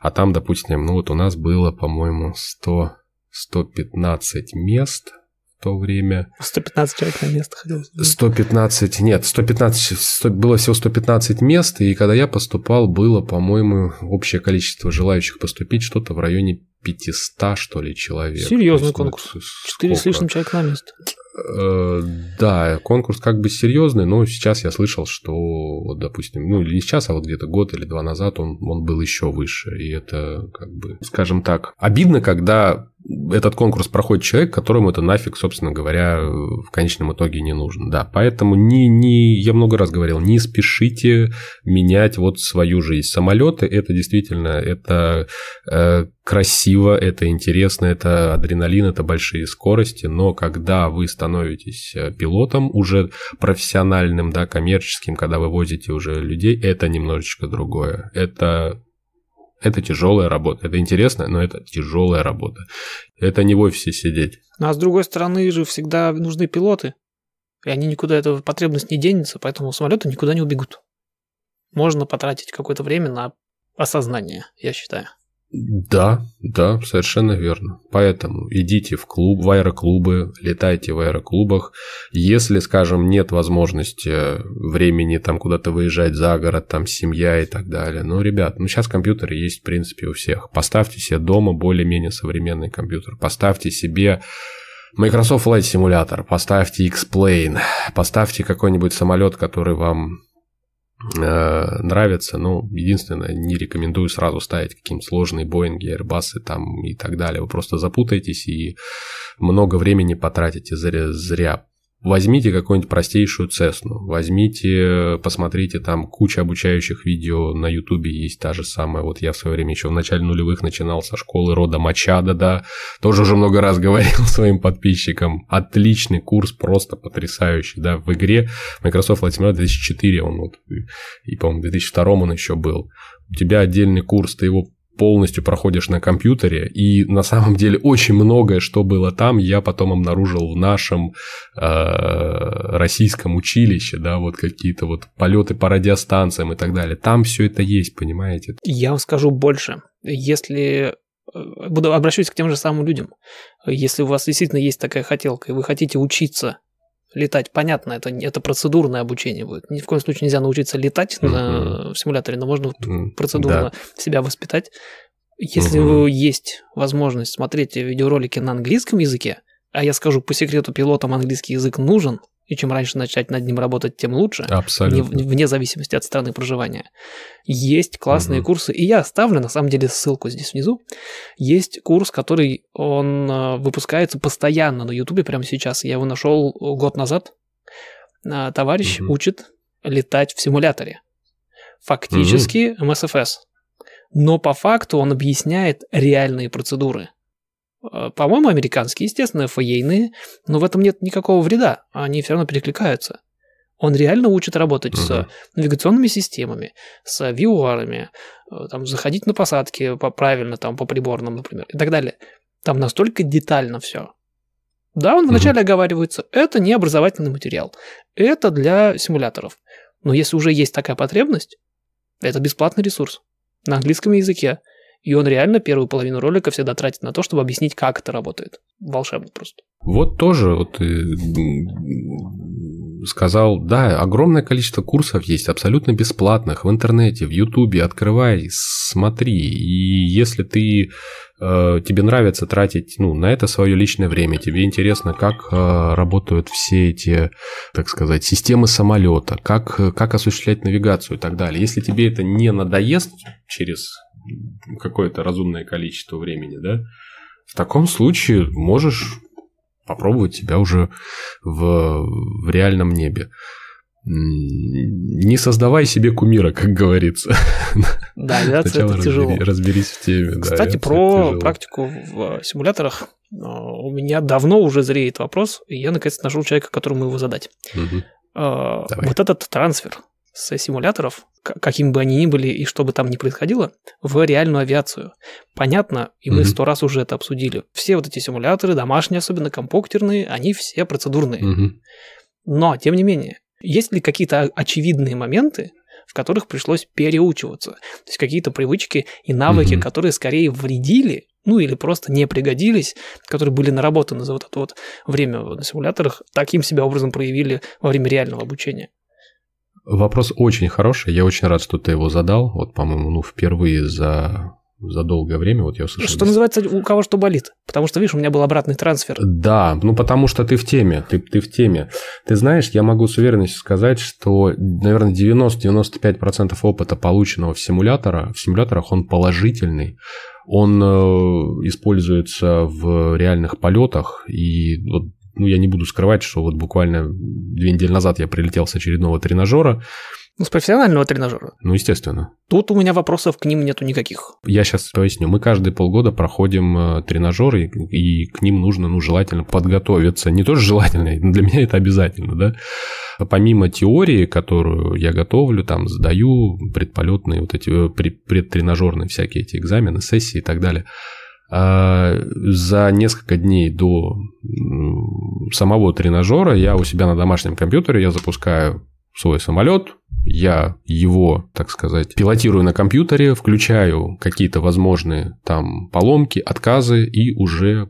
а там, допустим, ну вот у нас было, по-моему, 100, 115 мест то время. 115 человек на место ходил. 115, нет, 115, 100, было всего 115 мест, и когда я поступал, было, по-моему, общее количество желающих поступить что-то в районе 500, что ли, человек. Серьезный есть, ну, конкурс. Четыре с лишним человек на место. Э, да, конкурс как бы серьезный, но сейчас я слышал, что, вот, допустим, ну, не сейчас, а вот где-то год или два назад он, он был еще выше. И это, как бы, скажем так, обидно, когда этот конкурс проходит человек, которому это нафиг, собственно говоря, в конечном итоге не нужно. Да, поэтому не, не, я много раз говорил, не спешите менять вот свою жизнь. Самолеты это действительно, это э, красиво, это интересно, это адреналин, это большие скорости, но когда вы становитесь э, пилотом уже профессиональным, да, коммерческим, когда вы возите уже людей, это немножечко другое. Это это тяжелая работа. Это интересно, но это тяжелая работа. Это не в офисе сидеть. Ну, а с другой стороны же всегда нужны пилоты. И они никуда, эта потребность не денется, поэтому самолеты никуда не убегут. Можно потратить какое-то время на осознание, я считаю. Да, да, совершенно верно. Поэтому идите в клуб, в аэроклубы, летайте в аэроклубах. Если, скажем, нет возможности времени там куда-то выезжать за город, там семья и так далее. Ну, ребят, ну сейчас компьютеры есть, в принципе, у всех. Поставьте себе дома более-менее современный компьютер. Поставьте себе Microsoft Flight Simulator, поставьте X-Plane, поставьте какой-нибудь самолет, который вам Э, нравится, но единственное, не рекомендую сразу ставить какие-нибудь сложные Боинги, Airbus там и так далее. Вы просто запутаетесь и много времени потратите зря. зря. Возьмите какую-нибудь простейшую Цесну, возьмите, посмотрите, там куча обучающих видео на Ютубе есть та же самая. Вот я в свое время еще в начале нулевых начинал со школы рода Мачада, да, тоже уже много раз говорил своим подписчикам. Отличный курс, просто потрясающий, да, в игре Microsoft Flight Simulator 2004, он вот, и, по-моему, в 2002 он еще был. У тебя отдельный курс, ты его полностью проходишь на компьютере, и на самом деле очень многое, что было там, я потом обнаружил в нашем э, российском училище, да, вот какие-то вот полеты по радиостанциям и так далее. Там все это есть, понимаете? Я вам скажу больше. Если э, буду обращусь к тем же самым людям. Если у вас действительно есть такая хотелка, и вы хотите учиться летать, понятно, это, это процедурное обучение будет. Ни в коем случае нельзя научиться летать на, в симуляторе, но можно процедурно да. себя воспитать. Если uh-huh. есть возможность смотреть видеоролики на английском языке, а я скажу по секрету, пилотам английский язык нужен, и чем раньше начать над ним работать, тем лучше. Абсолютно. Вне, вне зависимости от страны проживания. Есть классные угу. курсы, и я оставлю, на самом деле, ссылку здесь внизу. Есть курс, который он э, выпускается постоянно на Ютубе прямо сейчас. Я его нашел год назад. А, товарищ угу. учит летать в симуляторе. Фактически угу. МСФС. Но по факту он объясняет реальные процедуры. Э, по-моему, американские, естественно, фаейные, но в этом нет никакого вреда, они все равно перекликаются. Он реально учит работать угу. с навигационными системами, с вьюарами, э, там, заходить на посадки по, правильно, там, по приборным, например, и так далее. Там настолько детально все. Да, он вначале угу. оговаривается, это не образовательный материал, это для симуляторов. Но если уже есть такая потребность, это бесплатный ресурс на английском языке. И он реально первую половину ролика всегда тратит на то, чтобы объяснить, как это работает. Волшебно просто. Вот тоже вот сказал, да, огромное количество курсов есть, абсолютно бесплатных в интернете, в Ютубе, открывай, смотри. И если ты э, тебе нравится тратить ну, на это свое личное время, тебе интересно, как э, работают все эти, так сказать, системы самолета, как, как осуществлять навигацию и так далее. Если тебе это не надоест через какое-то разумное количество времени, да, в таком случае можешь попробовать себя уже в, в реальном небе. Не создавай себе кумира, как говорится. Да, авиация это тяжело. Разберись в теме. Кстати, да, про практику в симуляторах у меня давно уже зреет вопрос, и я наконец нашел человека, которому его задать. Угу. Вот этот трансфер с симуляторов, какими бы они ни были и что бы там ни происходило, в реальную авиацию. Понятно, и мы сто mm-hmm. раз уже это обсудили. Все вот эти симуляторы, домашние, особенно компоктерные, они все процедурные. Mm-hmm. Но, тем не менее, есть ли какие-то очевидные моменты, в которых пришлось переучиваться? То есть какие-то привычки и навыки, mm-hmm. которые скорее вредили, ну или просто не пригодились, которые были наработаны за вот это вот время на симуляторах, таким себя образом проявили во время реального обучения. Вопрос очень хороший. Я очень рад, что ты его задал. Вот, по-моему, ну, впервые за за долгое время, вот я услышал. Что называется, у кого что болит. Потому что, видишь, у меня был обратный трансфер. Да, ну потому что ты в теме, ты, ты в теме. Ты знаешь, я могу с уверенностью сказать, что, наверное, 90-95% опыта, полученного в симулятора, в симуляторах, он положительный. Он э, используется в реальных полетах, и вот ну, я не буду скрывать, что вот буквально две недели назад я прилетел с очередного тренажера. Ну, с профессионального тренажера. Ну, естественно. Тут у меня вопросов к ним нету никаких. Я сейчас поясню. Мы каждые полгода проходим э, тренажеры, и к ним нужно, ну, желательно подготовиться. Не тоже желательно, для меня это обязательно, да. Помимо теории, которую я готовлю, там, сдаю предполетные вот эти э, предтренажерные всякие эти экзамены, сессии и так далее – а за несколько дней до самого тренажера я у себя на домашнем компьютере я запускаю свой самолет, я его, так сказать, пилотирую на компьютере, включаю какие-то возможные там поломки, отказы и уже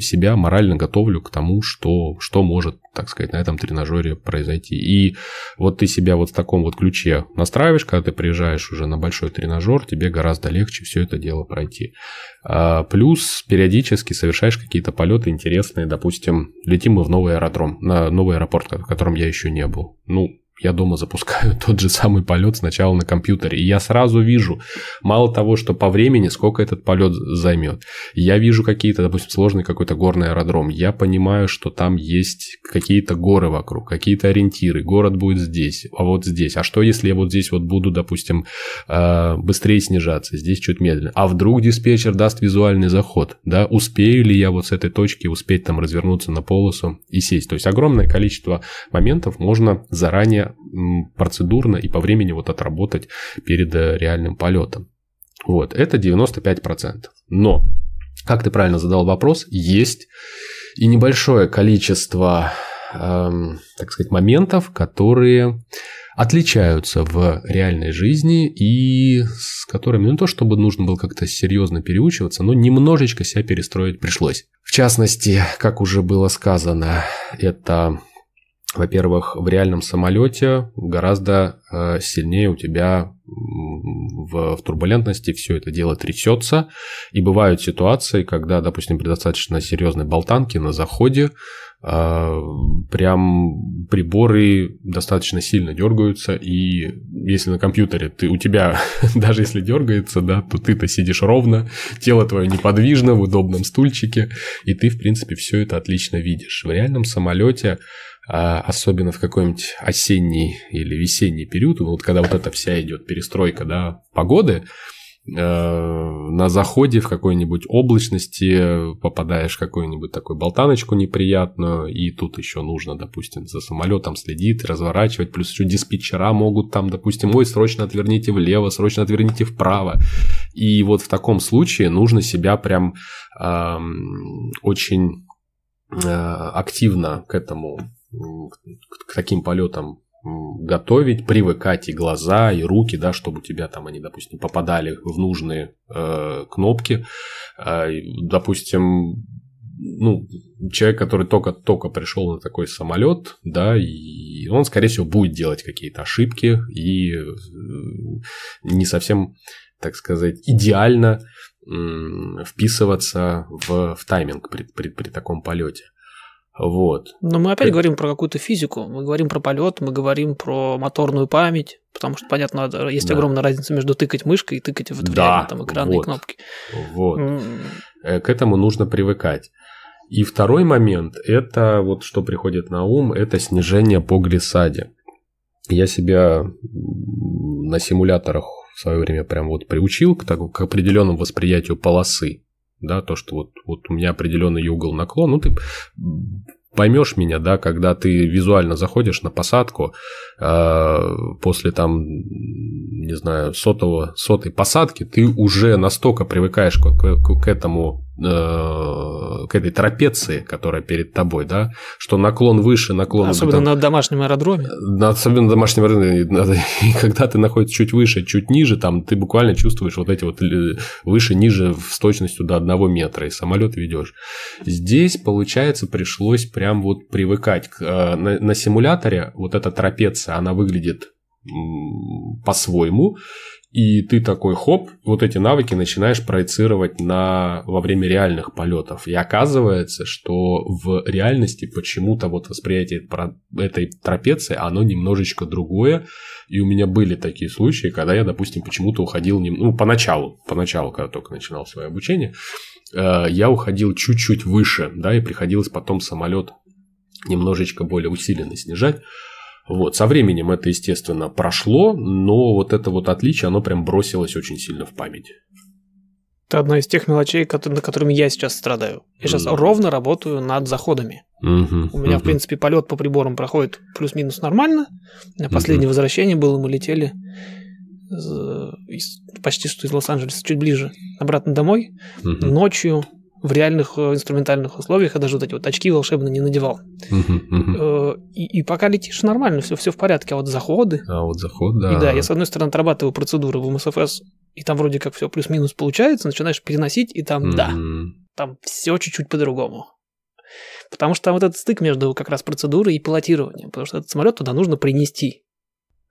себя морально готовлю к тому, что, что может, так сказать, на этом тренажере произойти. И вот ты себя вот в таком вот ключе настраиваешь, когда ты приезжаешь уже на большой тренажер, тебе гораздо легче все это дело пройти. А плюс периодически совершаешь какие-то полеты интересные, допустим, летим мы в новый аэродром, на новый аэропорт, в котором я еще не был. Ну, я дома запускаю тот же самый полет сначала на компьютере. И я сразу вижу, мало того, что по времени, сколько этот полет займет. Я вижу какие-то, допустим, сложный какой-то горный аэродром. Я понимаю, что там есть какие-то горы вокруг, какие-то ориентиры. Город будет здесь, а вот здесь. А что, если я вот здесь вот буду, допустим, э, быстрее снижаться, здесь чуть медленно. А вдруг диспетчер даст визуальный заход, да? Успею ли я вот с этой точки успеть там развернуться на полосу и сесть? То есть огромное количество моментов можно заранее процедурно и по времени вот отработать перед э, реальным полетом. Вот, это 95%. Но, как ты правильно задал вопрос, есть и небольшое количество, эм, так сказать, моментов, которые отличаются в реальной жизни и с которыми ну, не то чтобы нужно было как-то серьезно переучиваться, но немножечко себя перестроить пришлось. В частности, как уже было сказано, это во-первых, в реальном самолете гораздо э, сильнее у тебя в, в турбулентности все это дело трясется. И бывают ситуации, когда, допустим, при достаточно серьезной болтанке на заходе э, прям приборы достаточно сильно дергаются. И если на компьютере ты, у тебя, даже если дергается, да, то ты-то сидишь ровно, тело твое неподвижно в удобном стульчике, и ты, в принципе, все это отлично видишь. В реальном самолете а особенно в какой-нибудь осенний или весенний период, вот когда вот эта вся идет перестройка да, погоды, э, на заходе в какой-нибудь облачности попадаешь в какую-нибудь такую болтаночку неприятную, и тут еще нужно, допустим, за самолетом следить, разворачивать, плюс еще диспетчера могут там, допустим, ой, срочно отверните влево, срочно отверните вправо. И вот в таком случае нужно себя прям э, очень э, активно к этому к таким полетам готовить, привыкать и глаза, и руки, да, чтобы у тебя там они, допустим, попадали в нужные э, кнопки. Э, допустим, ну, человек, который только-только пришел на такой самолет, да, и он, скорее всего, будет делать какие-то ошибки и э, не совсем, так сказать, идеально вписываться в, в тайминг при, при, при таком полете. Вот. Но мы опять говорим про какую-то физику, мы говорим про полет, мы говорим про моторную память, потому что, понятно, есть да. огромная разница между тыкать мышкой и тыкать в да, там экранные вот, кнопки. Вот. Mm. К этому нужно привыкать. И второй момент, это вот что приходит на ум, это снижение по глиссаде. Я себя на симуляторах в свое время прям вот приучил к, так, к определенному восприятию полосы да, то, что вот, вот у меня определенный угол наклон, ну, ты поймешь меня, да, когда ты визуально заходишь на посадку э, после там, не знаю, сотого, сотой посадки, ты уже настолько привыкаешь к, к, к этому к этой трапеции, которая перед тобой, да, что наклон выше, наклон... Особенно там, на домашнем аэродроме. Особенно на домашнем аэродроме. И когда ты находишься чуть выше, чуть ниже, там ты буквально чувствуешь вот эти вот э, выше-ниже с точностью до одного метра, и самолет ведешь. Здесь, получается, пришлось прям вот привыкать. Э, на, на симуляторе вот эта трапеция, она выглядит по-своему, и ты такой хоп, вот эти навыки начинаешь проецировать на, во время реальных полетов. И оказывается, что в реальности почему-то вот восприятие этой трапеции, оно немножечко другое. И у меня были такие случаи, когда я, допустим, почему-то уходил, ну, поначалу, поначалу, когда только начинал свое обучение, э, я уходил чуть-чуть выше, да, и приходилось потом самолет немножечко более усиленно снижать. Вот, со временем это, естественно, прошло, но вот это вот отличие, оно прям бросилось очень сильно в память. Это одна из тех мелочей, над которыми я сейчас страдаю. Я сейчас mm. ровно работаю над заходами. Mm-hmm. У меня, mm-hmm. в принципе, полет по приборам проходит плюс-минус нормально. Меня последнее mm-hmm. возвращение было, мы летели из, почти что из Лос-Анджелеса, чуть ближе, обратно домой. Mm-hmm. Ночью в реальных э, инструментальных условиях я даже вот эти вот очки волшебно не надевал. Э, и, и пока летишь нормально, все, все в порядке, а вот заходы. А вот заход, да. И да, я с одной стороны отрабатываю процедуры в МСФС, и там вроде как все плюс-минус получается, начинаешь переносить, и там, да, там все чуть-чуть по-другому. Потому что там вот этот стык между как раз процедурой и пилотированием, потому что этот самолет туда нужно принести.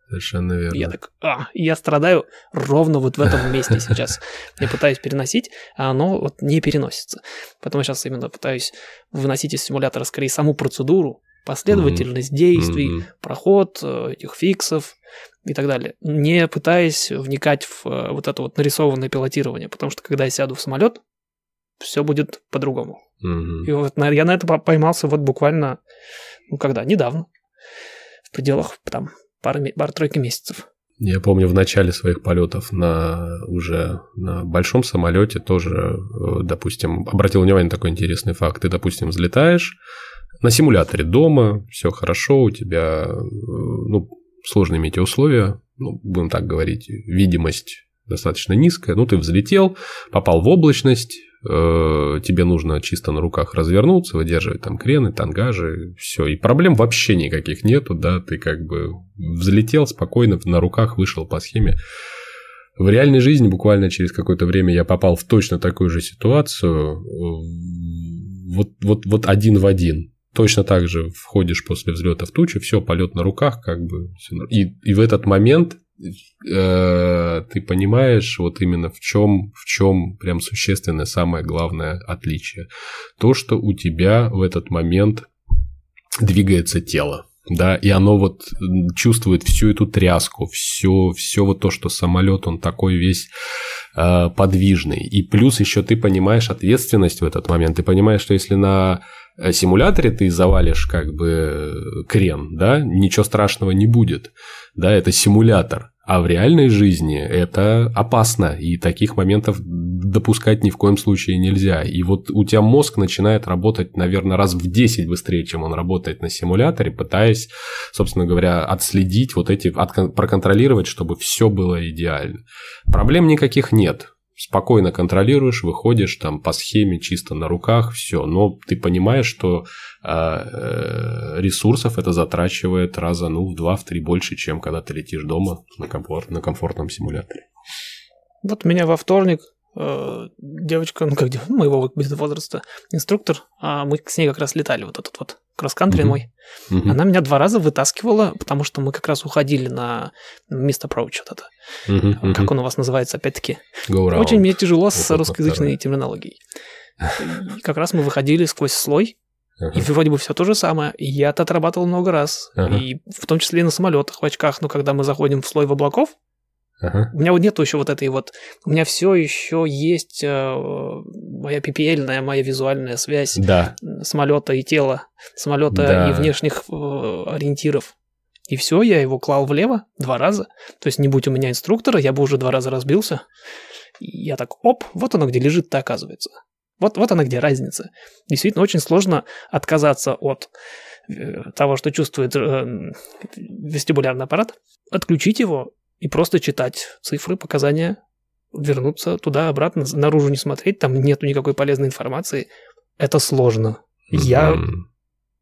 Совершенно верно. Я так, а, я страдаю ровно вот в этом месте сейчас. Я пытаюсь переносить, а оно вот не переносится. Поэтому сейчас именно пытаюсь выносить из симулятора скорее саму процедуру, последовательность mm-hmm. действий, mm-hmm. проход э, этих фиксов и так далее, не пытаясь вникать в э, вот это вот нарисованное пилотирование, потому что когда я сяду в самолет, все будет по-другому. Mm-hmm. И вот я на это поймался вот буквально, ну когда, недавно, в пределах там пары, пары-тройки месяцев. Я помню в начале своих полетов на уже на большом самолете тоже, э, допустим, обратил внимание на такой интересный факт. Ты, допустим, взлетаешь на симуляторе дома, все хорошо, у тебя э, ну, сложные метеоусловия, ну, будем так говорить, видимость достаточно низкая. Ну, ты взлетел, попал в облачность, тебе нужно чисто на руках развернуться, выдерживать там крены, тангажи, все. И проблем вообще никаких нету, да, ты как бы взлетел спокойно, на руках вышел по схеме. В реальной жизни буквально через какое-то время я попал в точно такую же ситуацию, вот, вот, вот один в один. Точно так же входишь после взлета в тучу, все, полет на руках, как бы. И, и в этот момент Э, ты понимаешь вот именно в чем, в чем прям существенное самое главное отличие. То, что у тебя в этот момент двигается тело. Да, и оно вот чувствует всю эту тряску, все, все вот то, что самолет, он такой весь э, подвижный. И плюс еще ты понимаешь ответственность в этот момент. Ты понимаешь, что если на Э, симуляторе ты завалишь как бы крен, да, ничего страшного не будет, да, это симулятор. А в реальной жизни это опасно, и таких моментов допускать ни в коем случае нельзя. И вот у тебя мозг начинает работать, наверное, раз в 10 быстрее, чем он работает на симуляторе, пытаясь, собственно говоря, отследить вот эти, от, проконтролировать, чтобы все было идеально. Проблем никаких нет спокойно контролируешь, выходишь там по схеме чисто на руках, все. Но ты понимаешь, что э, э, ресурсов это затрачивает раза ну в два, в три больше, чем когда ты летишь дома на, комфорт, на комфортном симуляторе. Вот меня во вторник э, девочка, ну как ну, моего возраста, инструктор, а мы с ней как раз летали вот этот вот кросс-кантри mm-hmm. мой. Mm-hmm. Она меня два раза вытаскивала, потому что мы как раз уходили на Mist Approach вот это. Mm-hmm. Как он у вас называется, опять-таки. Очень мне тяжело с русскоязычной терминологией. И как раз мы выходили сквозь слой, uh-huh. и вроде бы все то же самое. И я это отрабатывал много раз. Uh-huh. И в том числе и на самолетах, в очках. Но когда мы заходим в слой в облаков, Ага. У меня вот нету еще вот этой вот... У меня все еще есть э, моя PPL, моя визуальная связь да. самолета и тела, самолета да. и внешних э, ориентиров. И все, я его клал влево два раза. То есть, не будь у меня инструктора, я бы уже два раза разбился. И я так, оп, вот оно где лежит-то оказывается. Вот, вот она где разница. Действительно, очень сложно отказаться от э, того, что чувствует вестибулярный аппарат, отключить его и просто читать цифры, показания, вернуться туда-обратно, наружу не смотреть, там нету никакой полезной информации. Это сложно. Mm-hmm. Я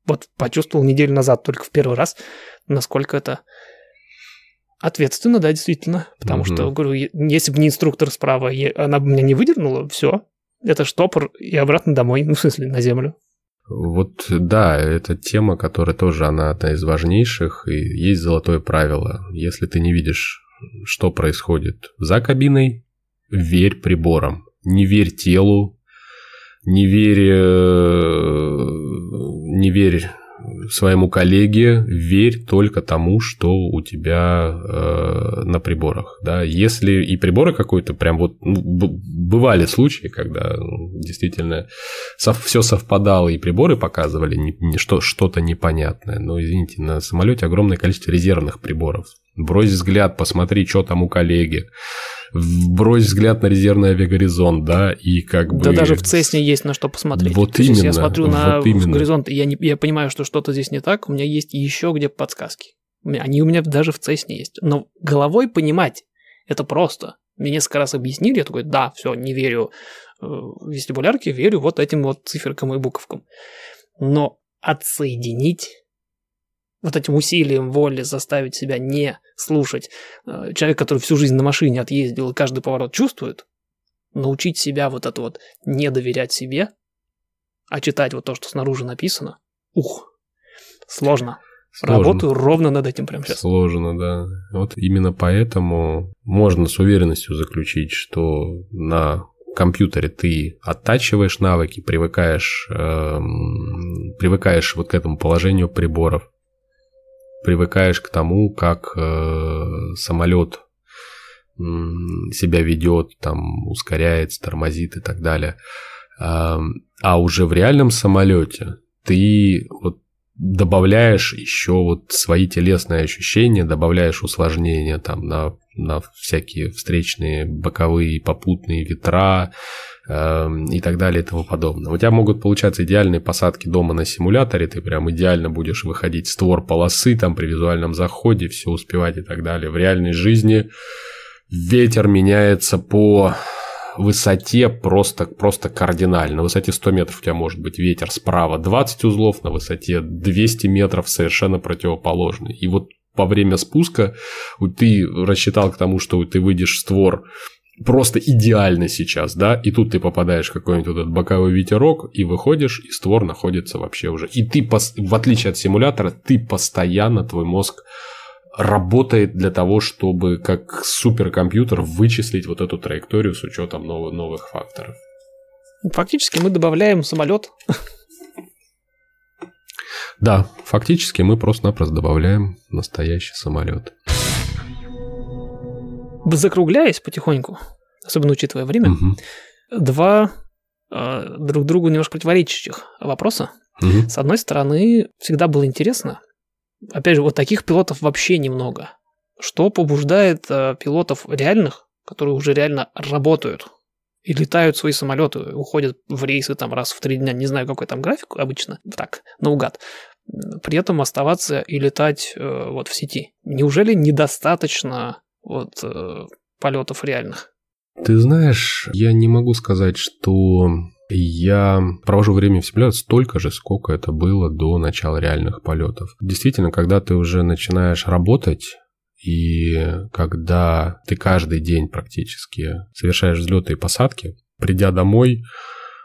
вот почувствовал неделю назад только в первый раз, насколько это ответственно, да, действительно. Потому mm-hmm. что, говорю, если бы не инструктор справа, она бы меня не выдернула, все, это штопор и обратно домой, ну, в смысле, на землю. Вот да, это тема, которая тоже она одна из важнейших, и есть золотое правило. Если ты не видишь что происходит за кабиной, верь приборам. Не верь телу, не верь, э, не верь своему коллеге, верь только тому, что у тебя э, на приборах. Да? Если и приборы какой-то прям вот ну, бывали случаи, когда ну, действительно сов, все совпадало и приборы показывали не, не, что, что-то непонятное. Но извините, на самолете огромное количество резервных приборов. Брось взгляд, посмотри, что там у коллеги брось взгляд на резервный авиагоризонт, да, и как бы... Да даже в Цесне есть на что посмотреть. Вот именно. Если я смотрю вот на именно. горизонт, и я, не, я понимаю, что что-то здесь не так, у меня есть еще где подсказки. Они у меня даже в Цесне есть. Но головой понимать это просто. Мне несколько раз объяснили, я такой, да, все, не верю э, вестибулярке, верю вот этим вот циферкам и буковкам. Но отсоединить вот этим усилием воли заставить себя не слушать. Э, человек, который всю жизнь на машине отъездил и каждый поворот чувствует, научить себя вот это вот не доверять себе, а читать вот то, что снаружи написано, ух, сложно. Сложно. Работаю ровно над этим прямо сейчас. Сложно, да. Вот именно поэтому можно с уверенностью заключить, что на компьютере ты оттачиваешь навыки, привыкаешь, э, привыкаешь вот к этому положению приборов, привыкаешь к тому, как э, самолет себя ведет, там ускоряется, тормозит и так далее. Э, а уже в реальном самолете ты вот добавляешь еще вот свои телесные ощущения, добавляешь усложнения там на, на всякие встречные боковые попутные ветра и так далее и тому подобное. У тебя могут получаться идеальные посадки дома на симуляторе, ты прям идеально будешь выходить створ полосы там при визуальном заходе, все успевать и так далее. В реальной жизни ветер меняется по высоте просто, просто кардинально. На высоте 100 метров у тебя может быть ветер справа 20 узлов, на высоте 200 метров совершенно противоположный. И вот во время спуска ты рассчитал к тому, что ты выйдешь в створ просто идеально сейчас, да, и тут ты попадаешь в какой-нибудь вот этот боковой ветерок и выходишь, и створ находится вообще уже. И ты, в отличие от симулятора, ты постоянно, твой мозг работает для того, чтобы как суперкомпьютер вычислить вот эту траекторию с учетом новых, новых факторов. Фактически мы добавляем самолет. Да, фактически мы просто-напросто добавляем настоящий самолет. Закругляясь потихоньку, особенно учитывая время, угу. два э, друг другу немножко противоречащих вопроса. Угу. С одной стороны, всегда было интересно, опять же, вот таких пилотов вообще немного. Что побуждает э, пилотов реальных, которые уже реально работают и летают свои самолеты, уходят в рейсы там раз в три дня, не знаю, какой там график обычно, так, наугад, при этом оставаться и летать э, вот в сети. Неужели недостаточно вот э, полетов реальных? Ты знаешь, я не могу сказать, что я провожу время в симуляторе столько же, сколько это было до начала реальных полетов. Действительно, когда ты уже начинаешь работать, и когда ты каждый день практически совершаешь взлеты и посадки, придя домой,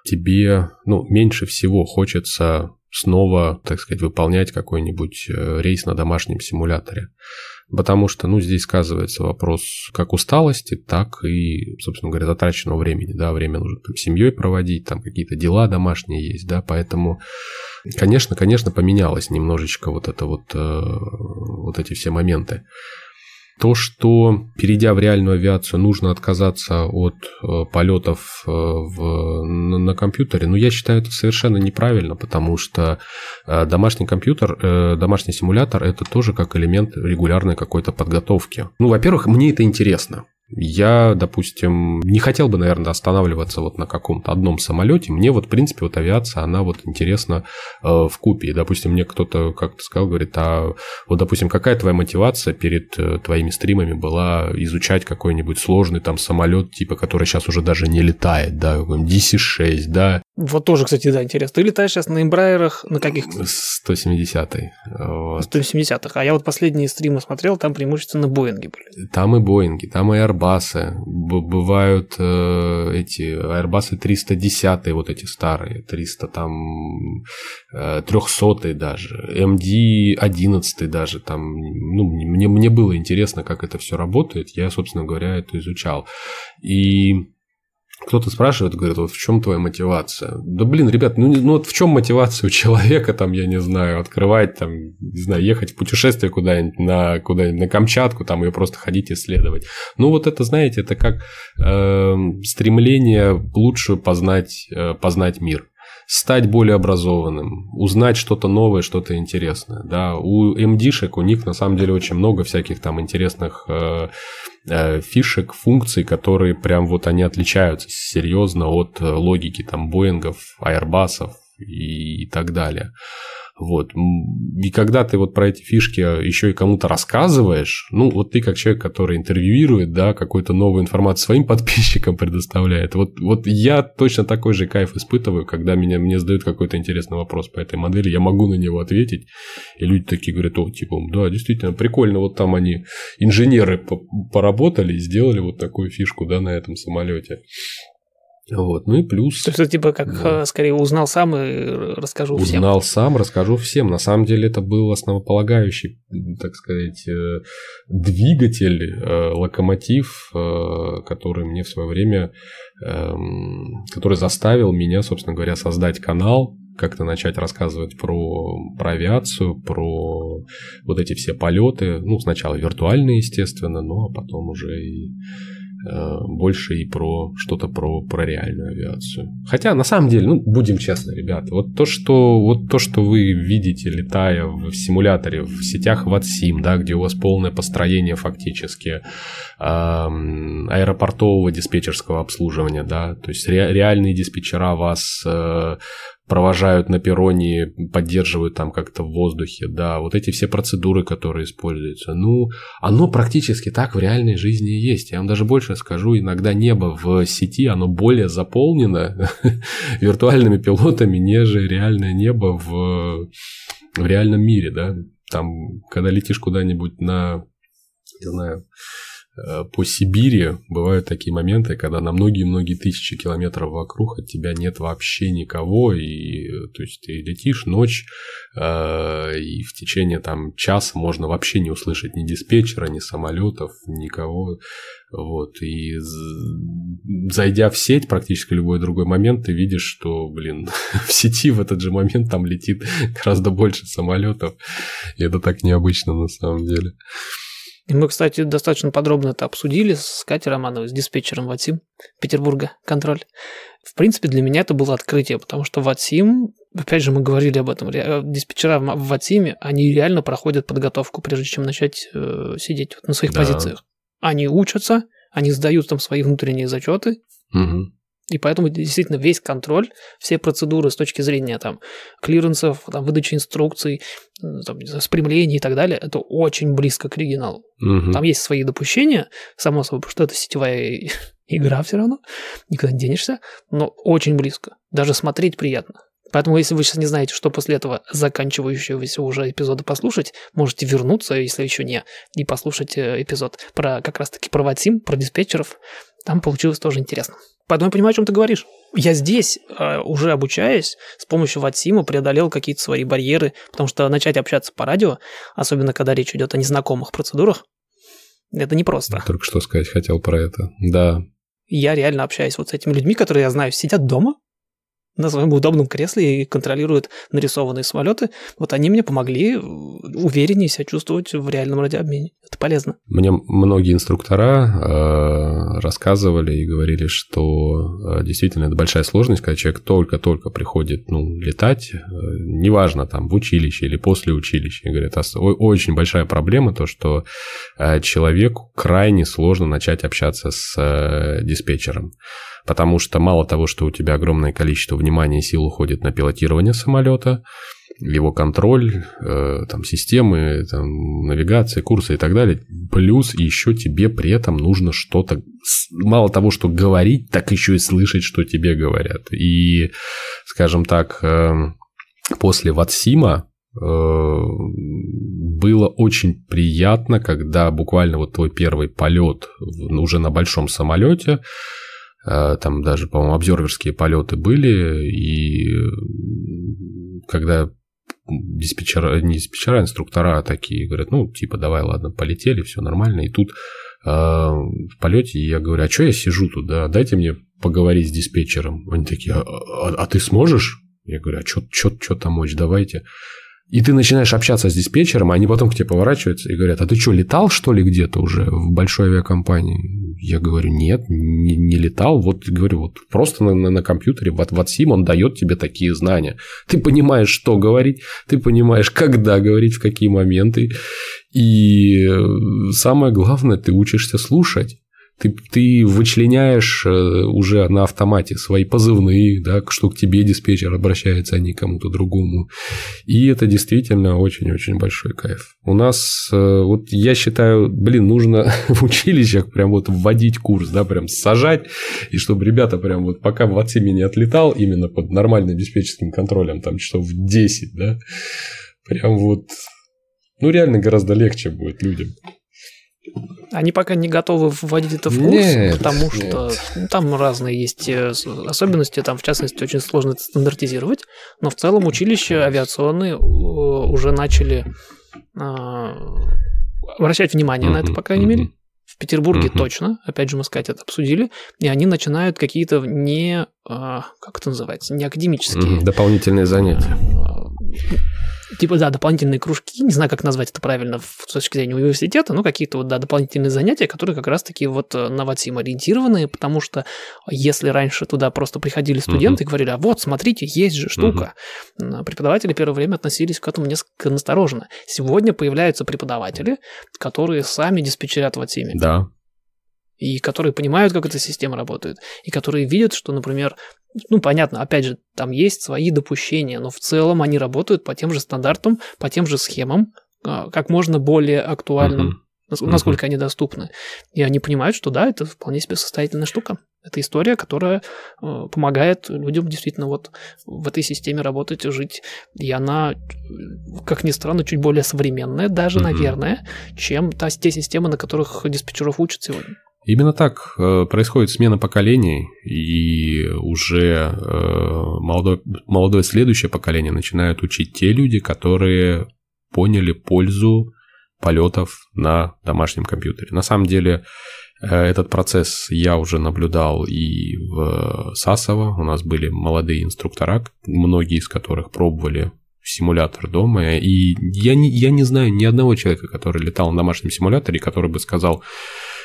тебе ну, меньше всего хочется снова, так сказать, выполнять какой-нибудь э, рейс на домашнем симуляторе. Потому что, ну, здесь сказывается вопрос как усталости, так и, собственно говоря, затраченного времени, да, время нужно там семьей проводить, там какие-то дела домашние есть, да, поэтому, конечно, конечно, поменялось немножечко вот это вот, э, вот эти все моменты. То, что перейдя в реальную авиацию, нужно отказаться от э, полетов э, в, на, на компьютере, ну, я считаю это совершенно неправильно, потому что э, домашний компьютер, домашний симулятор – это тоже как элемент регулярной какой-то подготовки. Ну, во-первых, мне это интересно. Я, допустим, не хотел бы, наверное, останавливаться вот на каком-то одном самолете. Мне вот, в принципе, вот авиация, она вот интересна э, в купе. Допустим, мне кто-то как-то сказал, говорит, а вот, допустим, какая твоя мотивация перед э, твоими стримами была изучать какой-нибудь сложный там самолет, типа, который сейчас уже даже не летает, да, DC-6, да, вот тоже, кстати, да, интересно. Ты летаешь сейчас на эмбрайерах на каких? 170-й. Вот. 170-х. А я вот последние стримы смотрел, там преимущественно Боинги были. Там и Боинги, там и Airbus. бывают э, эти Airbus 310 вот эти старые, 300 там, э, 300 даже, MD 11 даже там. Ну, мне, мне было интересно, как это все работает. Я, собственно говоря, это изучал. И кто-то спрашивает, говорит, вот в чем твоя мотивация? Да блин, ребят, ну, ну вот в чем мотивация у человека, там, я не знаю, открывать, там, не знаю, ехать в путешествие куда-нибудь на, куда на Камчатку, там, ее просто ходить исследовать. Ну, вот это, знаете, это как э, стремление лучше познать, э, познать мир стать более образованным, узнать что-то новое, что-то интересное. Да, у MD-шек, у них на самом деле очень много всяких там интересных э, э, фишек, функций, которые прям вот они отличаются серьезно от э, логики там Боингов, Airbusов и, и так далее. Вот. И когда ты вот про эти фишки еще и кому-то рассказываешь, ну, вот ты как человек, который интервьюирует, да, какую-то новую информацию своим подписчикам предоставляет. Вот, вот я точно такой же кайф испытываю, когда меня, мне задают какой-то интересный вопрос по этой модели, я могу на него ответить, и люди такие говорят, о, типа, да, действительно, прикольно, вот там они, инженеры поработали и сделали вот такую фишку, да, на этом самолете. Вот. Ну и плюс... То есть типа как да. скорее узнал сам и расскажу узнал всем. Узнал сам, расскажу всем. На самом деле это был основополагающий, так сказать, э, двигатель, э, локомотив, э, который мне в свое время, эм, который заставил меня, собственно говоря, создать канал, как-то начать рассказывать про, про авиацию, про вот эти все полеты. Ну, сначала виртуальные, естественно, но а потом уже и Э, больше и про что-то про, про реальную авиацию. Хотя, на самом деле, ну, будем честны, ребята, вот то, что, вот то, что вы видите, летая в симуляторе, в сетях VATSIM, да, где у вас полное построение фактически э, аэропортового диспетчерского обслуживания, да, то есть ре, реальные диспетчера вас э, провожают на перроне, поддерживают там как-то в воздухе, да, вот эти все процедуры, которые используются, ну, оно практически так в реальной жизни и есть. Я вам даже больше скажу, иногда небо в сети, оно более заполнено виртуальными пилотами, нежели реальное небо в, в реальном мире, да. Там, когда летишь куда-нибудь на, не знаю, по Сибири бывают такие моменты, когда на многие-многие тысячи километров вокруг от тебя нет вообще никого, и то есть ты летишь ночь, э, и в течение там часа можно вообще не услышать ни диспетчера, ни самолетов, никого. Вот, и зайдя в сеть практически любой другой момент, ты видишь, что, блин, в сети в этот же момент там летит гораздо больше самолетов. И это так необычно на самом деле. И мы, кстати, достаточно подробно это обсудили с Катей Романовой, с диспетчером Ватсим Петербурга, контроль. В принципе, для меня это было открытие, потому что Ватсим, опять же, мы говорили об этом, диспетчера в Ватсиме, они реально проходят подготовку, прежде чем начать э, сидеть вот на своих да. позициях. Они учатся, они сдают там свои внутренние зачеты, угу. И поэтому действительно весь контроль, все процедуры с точки зрения там клиренсов, там, выдачи инструкций, там, спрямления и так далее, это очень близко к оригиналу. Угу. Там есть свои допущения, само собой, потому что это сетевая игра все равно, никуда не денешься, но очень близко. Даже смотреть приятно. Поэтому, если вы сейчас не знаете, что после этого заканчивающегося уже эпизода послушать, можете вернуться, если еще не, и послушать э, эпизод про как раз-таки про Ватсим, про диспетчеров. Там получилось тоже интересно. Поэтому я понимаю, о чем ты говоришь. Я здесь, э, уже обучаясь, с помощью Ватсима преодолел какие-то свои барьеры, потому что начать общаться по радио, особенно когда речь идет о незнакомых процедурах, это непросто. Я только что сказать хотел про это. Да. Я реально общаюсь вот с этими людьми, которые я знаю, сидят дома, на своем удобном кресле и контролируют нарисованные самолеты. Вот они мне помогли увереннее себя чувствовать в реальном радиообмене. Это полезно. Мне многие инструктора э, рассказывали и говорили, что э, действительно это большая сложность, когда человек только-только приходит ну, летать, э, неважно там в училище или после училища. Говорят, очень большая проблема то, что э, человеку крайне сложно начать общаться с э, диспетчером потому что мало того, что у тебя огромное количество внимания и сил уходит на пилотирование самолета, его контроль, э, там, системы, там, навигации, курсы и так далее. Плюс еще тебе при этом нужно что-то, мало того, что говорить, так еще и слышать, что тебе говорят. И, скажем так, э, после Ватсима э, было очень приятно, когда буквально вот твой первый полет уже на большом самолете, там даже, по-моему, обзорверские полеты были, и когда диспетчера, не диспетчера, а инструктора такие говорят, ну, типа, давай, ладно, полетели, все нормально, и тут э, в полете я говорю, а что я сижу тут, да, дайте мне поговорить с диспетчером. Они такие, а, а, а ты сможешь? Я говорю, а что там мочь, давайте. И ты начинаешь общаться с диспетчером, а они потом к тебе поворачиваются и говорят, а ты что, летал, что ли, где-то уже в большой авиакомпании? Я говорю, нет, не, не летал. Вот, говорю, вот просто на, на, на компьютере, в WhatsApp он дает тебе такие знания. Ты понимаешь, что говорить, ты понимаешь, когда говорить, в какие моменты. И э, самое главное, ты учишься слушать ты, ты вычленяешь э, уже на автомате свои позывные, да, что к тебе диспетчер обращается, а не кому-то другому. И это действительно очень-очень большой кайф. У нас, э, вот я считаю, блин, нужно в училищах прям вот вводить курс, да, прям сажать, и чтобы ребята прям вот пока в отсеме не отлетал, именно под нормальным диспетчерским контролем, там часов в 10, да, прям вот, ну реально гораздо легче будет людям. Они пока не готовы вводить это в курс, Нет, потому нет. что ну, там разные есть э, особенности, там в частности очень сложно это стандартизировать, но в целом училища авиационные э, уже начали э, обращать внимание на это, по крайней мере. В Петербурге точно, опять же, мы с Катей это обсудили, и они начинают какие-то не, а, как это называется, не академические, Дополнительные занятия. Типа, да, дополнительные кружки, не знаю, как назвать это правильно с точки зрения университета, но какие-то вот, да, дополнительные занятия, которые как раз-таки вот э, на ВАТСИМ ориентированы, потому что если раньше туда просто приходили студенты и говорили, а вот, смотрите, есть же штука, м, преподаватели первое время относились к этому несколько настороженно. Сегодня появляются преподаватели, которые сами диспетчерят в ВАТСИМе Да. И которые понимают, как эта система работает, и которые видят, что, например, ну, понятно, опять же, там есть свои допущения, но в целом они работают по тем же стандартам, по тем же схемам, а, как можно более актуальным, Мгм. насколько они доступны. И они понимают, что да, это вполне себе состоятельная штука. Это история, которая э, помогает людям действительно вот в этой системе работать, жить. И она, как ни странно, чуть более современная даже, Мгм. наверное, чем та, те системы, на которых диспетчеров учат сегодня. Именно так э, происходит смена поколений, и уже э, молодое, молодое следующее поколение начинают учить те люди, которые поняли пользу полетов на домашнем компьютере. На самом деле э, этот процесс я уже наблюдал и в Сасово. У нас были молодые инструктора, многие из которых пробовали симулятор дома. И я не, я не знаю ни одного человека, который летал на домашнем симуляторе, который бы сказал,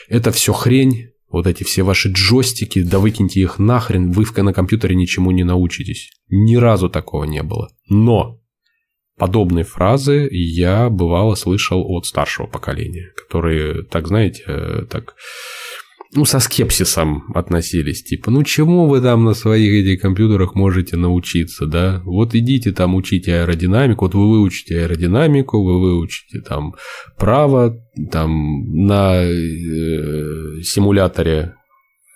это все хрень, вот эти все ваши джойстики, да выкиньте их нахрен, вы на компьютере ничему не научитесь. Ни разу такого не было. Но подобные фразы я бывало слышал от старшего поколения, которые, так знаете, э, так ну, со скепсисом относились. Типа, ну, чему вы там на своих этих компьютерах можете научиться, да? Вот идите там учите аэродинамику, вот вы выучите аэродинамику, вы выучите там право, там на э, симуляторе,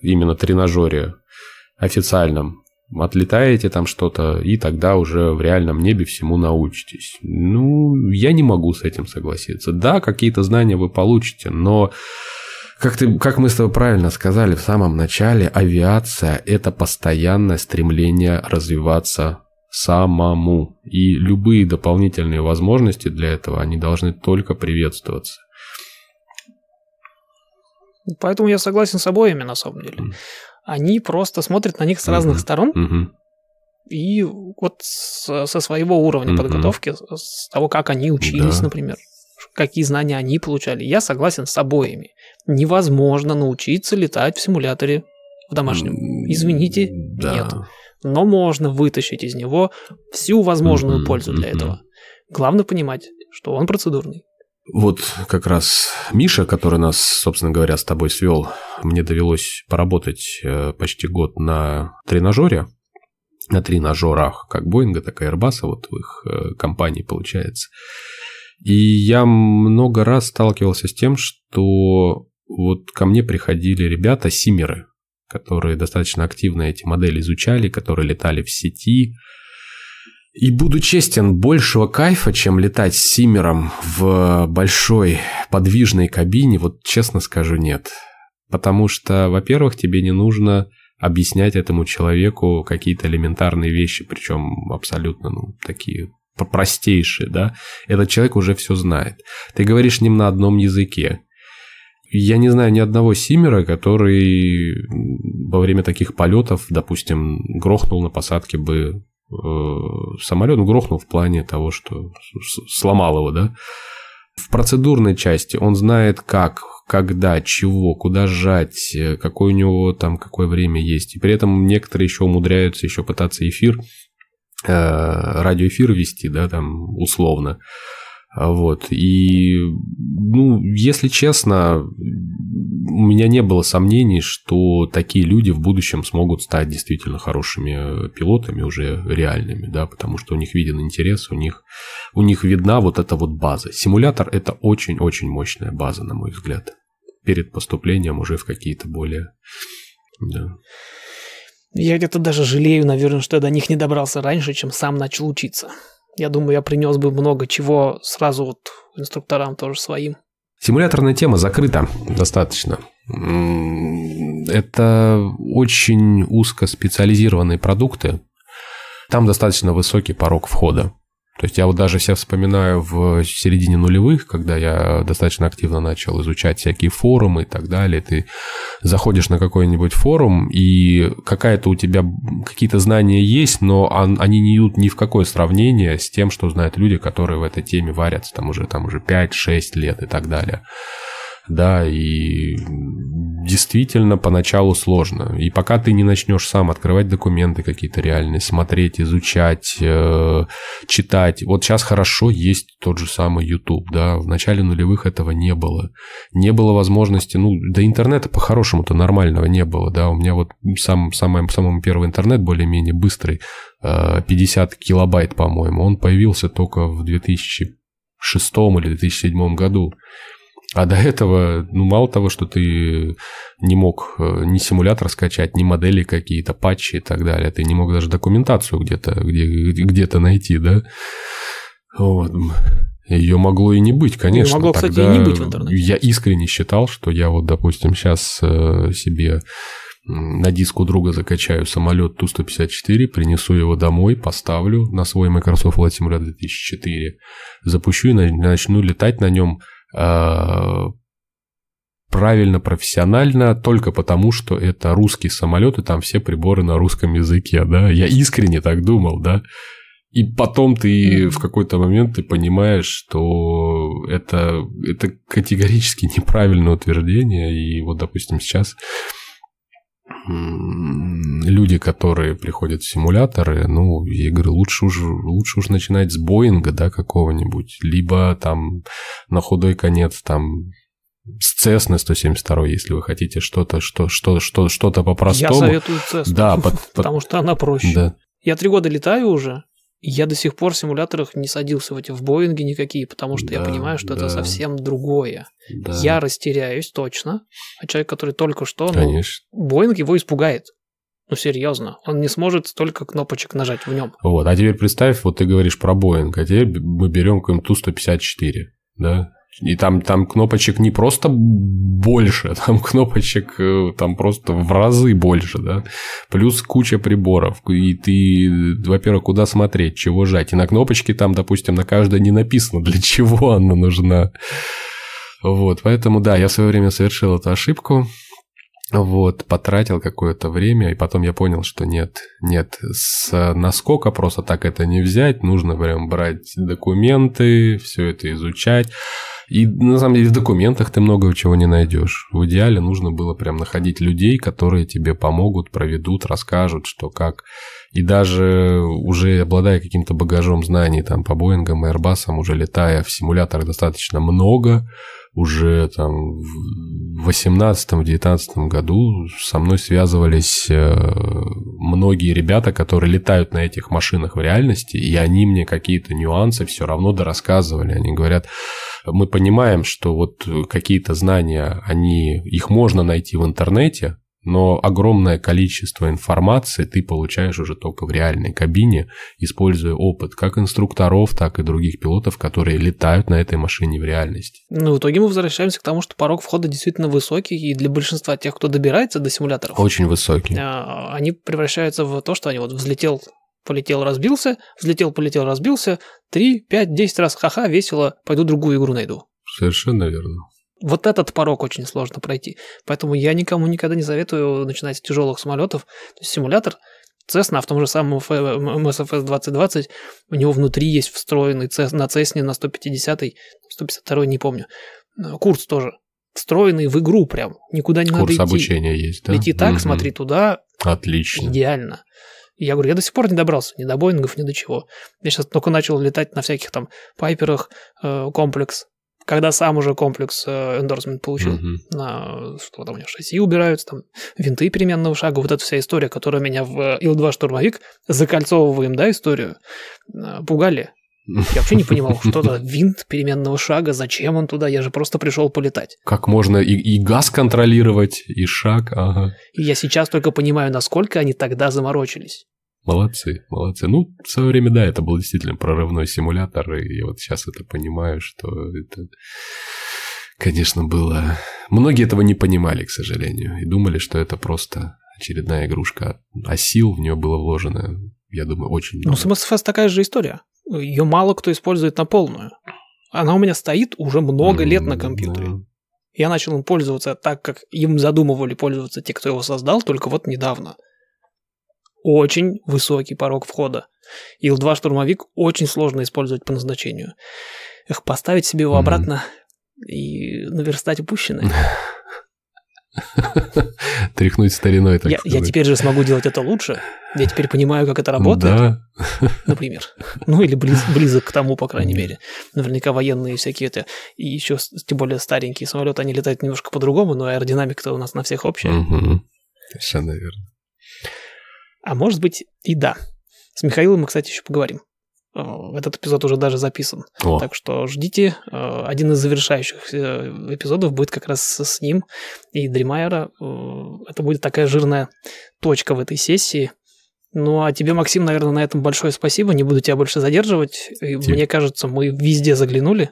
именно тренажере официальном, отлетаете там что-то, и тогда уже в реальном небе всему научитесь. Ну, я не могу с этим согласиться. Да, какие-то знания вы получите, но как, ты, как мы с тобой правильно сказали в самом начале, авиация – это постоянное стремление развиваться самому. И любые дополнительные возможности для этого, они должны только приветствоваться. Поэтому я согласен с обоими, на самом деле. Мгм. Они просто смотрят на них с разных Мгм. сторон Мгм. и вот со своего уровня Мгм. подготовки, с- с того, как они учились, Да. например, какие знания они получали. Я согласен с обоими. Невозможно научиться летать в симуляторе в домашнем. Извините, да. нет. Но можно вытащить из него всю возможную пользу для этого. Главное понимать, что он процедурный. Вот как раз Миша, который нас, собственно говоря, с тобой свел, мне довелось поработать э, почти год на тренажере, на тренажерах, как Боинга, так и Airbus, вот в их э, компании получается. И я много раз сталкивался с тем, что вот ко мне приходили ребята, симеры, которые достаточно активно эти модели изучали, которые летали в сети, и буду честен, большего кайфа, чем летать с Симером в большой подвижной кабине, вот честно скажу, нет. Потому что, во-первых, тебе не нужно объяснять этому человеку какие-то элементарные вещи, причем абсолютно, ну, такие простейшие, да. Этот человек уже все знает. Ты говоришь с ним на одном языке. Я не знаю ни одного симера, который во время таких полетов, допустим, грохнул на посадке бы самолет, ну, грохнул в плане того, что сломал его, да. В процедурной части он знает как, когда, чего, куда сжать, э, какое у него там, какое время есть. И при этом некоторые еще умудряются еще пытаться эфир, э, радиоэфир вести, да, там, условно. Вот. И, ну, если честно, у меня не было сомнений, что такие люди в будущем смогут стать действительно хорошими пилотами, уже реальными, да, потому что у них виден интерес, у них, у них видна вот эта вот база. Симулятор – это очень-очень мощная база, на мой взгляд, перед поступлением уже в какие-то более... Да. Я где-то даже жалею, наверное, что я до них не добрался раньше, чем сам начал учиться. Я думаю, я принес бы много чего сразу вот инструкторам тоже своим. Симуляторная тема закрыта достаточно. Это очень узкоспециализированные продукты. Там достаточно высокий порог входа. То есть я вот даже себя вспоминаю в середине нулевых, когда я достаточно активно начал изучать всякие форумы и так далее. Ты заходишь на какой-нибудь форум, и какая-то у тебя какие-то знания есть, но они не идут ни в какое сравнение с тем, что знают люди, которые в этой теме варятся там уже, там уже 5-6 лет и так далее да, и действительно поначалу сложно. И пока ты не начнешь сам открывать документы какие-то реальные, смотреть, изучать, э, читать. Вот сейчас хорошо есть тот же самый YouTube, да, в начале нулевых этого не было. Не было возможности, ну, до интернета по-хорошему-то нормального не было, да, у меня вот сам, самый, самый первый интернет более-менее быстрый, 50 э, килобайт, по-моему, он появился только в 2006 или 2007 году. А до этого, ну, мало того, что ты не мог э, ни симулятор скачать, ни модели какие-то, патчи и так далее, ты не мог даже документацию где-то где, где-то найти, да? Вот. Ее могло и не быть, конечно. Могло, Тогда кстати, и не быть в интернете. Я искренне считал, что я вот, допустим, сейчас э, себе на диск у друга закачаю самолет Ту-154, принесу его домой, поставлю на свой Microsoft Flight Simulator 2004, запущу и начну летать на нем правильно, профессионально, только потому, что это русский самолет, и там все приборы на русском языке, да, я искренне так думал, да, и потом ты в какой-то момент ты понимаешь, что это, это категорически неправильное утверждение, и вот, допустим, сейчас люди, которые приходят в симуляторы, ну, я говорю, лучше уж, лучше уж начинать с Боинга, да, какого-нибудь, либо там на худой конец там с Cessna 172, если вы хотите что-то что, что, что, что-то по-простому. Я советую Cessna, да, потому что она проще. Да. Я три года летаю уже, я до сих пор в симуляторах не садился в эти в Боинги никакие, потому что да, я понимаю, что да. это совсем другое. Да. Я растеряюсь точно, а человек, который только что, ну, Боинг его испугает. Ну, серьезно, он не сможет столько кнопочек нажать в нем. Вот, а теперь представь, вот ты говоришь про Боинг, а теперь мы берем какой-нибудь Ту-154, да, и там, там кнопочек не просто больше, там кнопочек э, там просто в разы больше, да. Плюс куча приборов. И ты, во-первых, куда смотреть, чего жать. И на кнопочке там, допустим, на каждой не написано, для чего она нужна. Вот, поэтому, да, я в свое время совершил эту ошибку. Вот, потратил какое-то время, и потом я понял, что нет, нет, с наскока просто так это не взять, нужно прям брать документы, все это изучать. И на самом деле в документах ты много чего не найдешь. В идеале нужно было прям находить людей, которые тебе помогут, проведут, расскажут, что как. И даже уже обладая каким-то багажом знаний там по Боингам и Airbus, уже летая в симуляторах достаточно много, уже там в 18-19 году со мной связывались э, многие ребята, которые летают на этих машинах в реальности, и они мне какие-то нюансы все равно дорассказывали. Они говорят, мы понимаем, что вот какие-то знания, они, их можно найти в интернете, но огромное количество информации ты получаешь уже только в реальной кабине, используя опыт как инструкторов, так и других пилотов, которые летают на этой машине в реальности. Ну, в итоге мы возвращаемся к тому, что порог входа действительно высокий, и для большинства тех, кто добирается до симуляторов... Очень высокий. А, они превращаются в то, что они вот взлетел полетел, разбился, взлетел, полетел, разбился, 3, 5, 10 раз, ха-ха, весело, пойду другую игру найду. Совершенно верно. Вот этот порог очень сложно пройти. Поэтому я никому никогда не советую начинать с тяжелых самолетов. То есть симулятор Cessna, а в том же самом MSFS 2020, у него внутри есть встроенный на Cessna на 150 152 не помню. Э, курс тоже. Встроенный в игру прям. Никуда не Курс надо идти. Курс обучения есть, да? Лети так, угу. смотри туда. Отлично. Идеально. я говорю, я до сих пор не добрался ни до Боингов, ни до чего. Я сейчас только начал летать на всяких там Пайперах, э, комплекс, когда сам уже комплекс э, эндорсмент получил, mm-hmm. на что там у них шасси убираются, там винты переменного шага, вот эта вся история, которая меня в Ил-2 штурмовик, закольцовываем, да, историю, э, пугали. Я вообще не понимал, что это винт переменного шага, зачем он туда, я же просто пришел полетать. Как можно и, и газ контролировать, и шаг, ага. И я сейчас только понимаю, насколько они тогда заморочились. Молодцы, молодцы. Ну, в свое время, да, это был действительно прорывной симулятор, и я вот сейчас это понимаю, что это конечно, было... Многие этого не понимали, к сожалению, и думали, что это просто очередная игрушка, а сил в нее было вложено, я думаю, очень ну, много. Ну, с такая же история. Ее мало кто использует на полную. Она у меня стоит уже много лет на компьютере. Да. Я начал им пользоваться так, как им задумывали пользоваться те, кто его создал, только вот недавно. Очень высокий порог входа. Ил-2 штурмовик очень сложно использовать по назначению. Эх, поставить себе его обратно и наверстать упущенное. Тряхнуть стариной, так Я, я сказать. теперь же смогу делать это лучше. Я теперь понимаю, как это работает, Да, например. Ну, или близ- близок к тому, по крайней мере. Наверняка военные всякие это, и еще, тем более старенькие самолеты, они летают немножко по-другому, но аэродинамика-то у нас на всех общая. Мгм. Совершенно верно. А может быть и да. С Михаилом мы, кстати, еще поговорим. Э, Этот эпизод уже даже записан. О, Так что ждите. Э, Один из завершающих э, эпизодов будет как раз с ним из Dream Aero. Это будет такая жирная точка в этой сессии. Ну, а тебе, Максим, наверное, на этом большое спасибо. Не буду тебя больше задерживать. Тебе- Мне кажется, мы везде заглянули.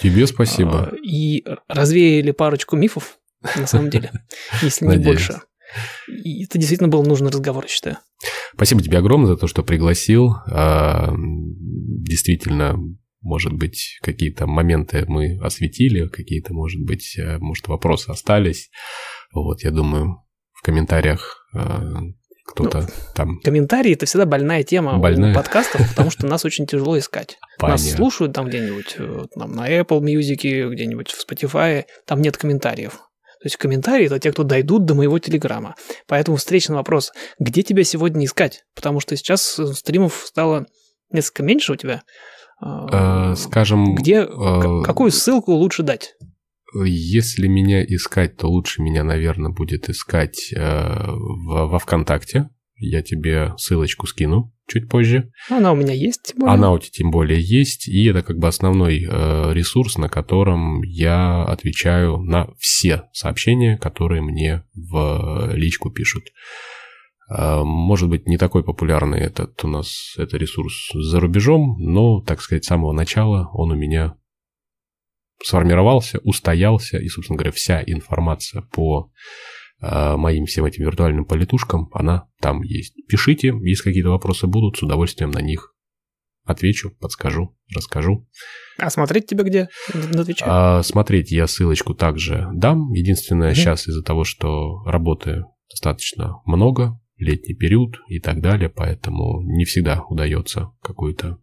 тебе спасибо. И развеяли парочку мифов, на самом деле, если не больше. И это действительно был нужный разговор, я считаю. Спасибо тебе огромное за то, что пригласил. А, Действительно, может быть, какие-то моменты мы осветили, какие-то, может быть, э, может, вопросы остались. Вот, я думаю, в комментариях э, кто-то там... Комментарии это всегда больная тема Больная. у подкастов, потому что нас очень тяжело искать. Нас Понятно. слушают там где-нибудь э, там, на Apple Music, где-нибудь в Spotify, там нет комментариев. То есть комментарии это те, кто дойдут до моего телеграма. Поэтому встречный вопрос, где тебя сегодня искать? Потому что сейчас э, стримов стало несколько меньше у тебя. Э, Э, Скажем, Где, э, какую ссылку лучше дать? Если меня искать, то лучше меня, наверное, будет искать во ВКонтакте. Я тебе ссылочку скину чуть позже. Она у меня есть, тем более. Она у тебя тем более есть, и это как бы основной э, ресурс, на котором я отвечаю на все сообщения, которые мне в личку пишут. Э, Может быть, не такой популярный этот у нас это ресурс за рубежом, но, так сказать, с самого начала он у меня сформировался, устоялся, и, собственно говоря, вся информация по моим всем этим виртуальным политушкам, она там есть. Пишите, если какие-то вопросы будут, с удовольствием на них отвечу, подскажу, расскажу. А смотреть тебя где? На Твиче? А, смотреть я ссылочку также дам. Единственное, Мгм. сейчас из-за того, что работы достаточно много, летний период и так далее, поэтому не всегда удается какой-то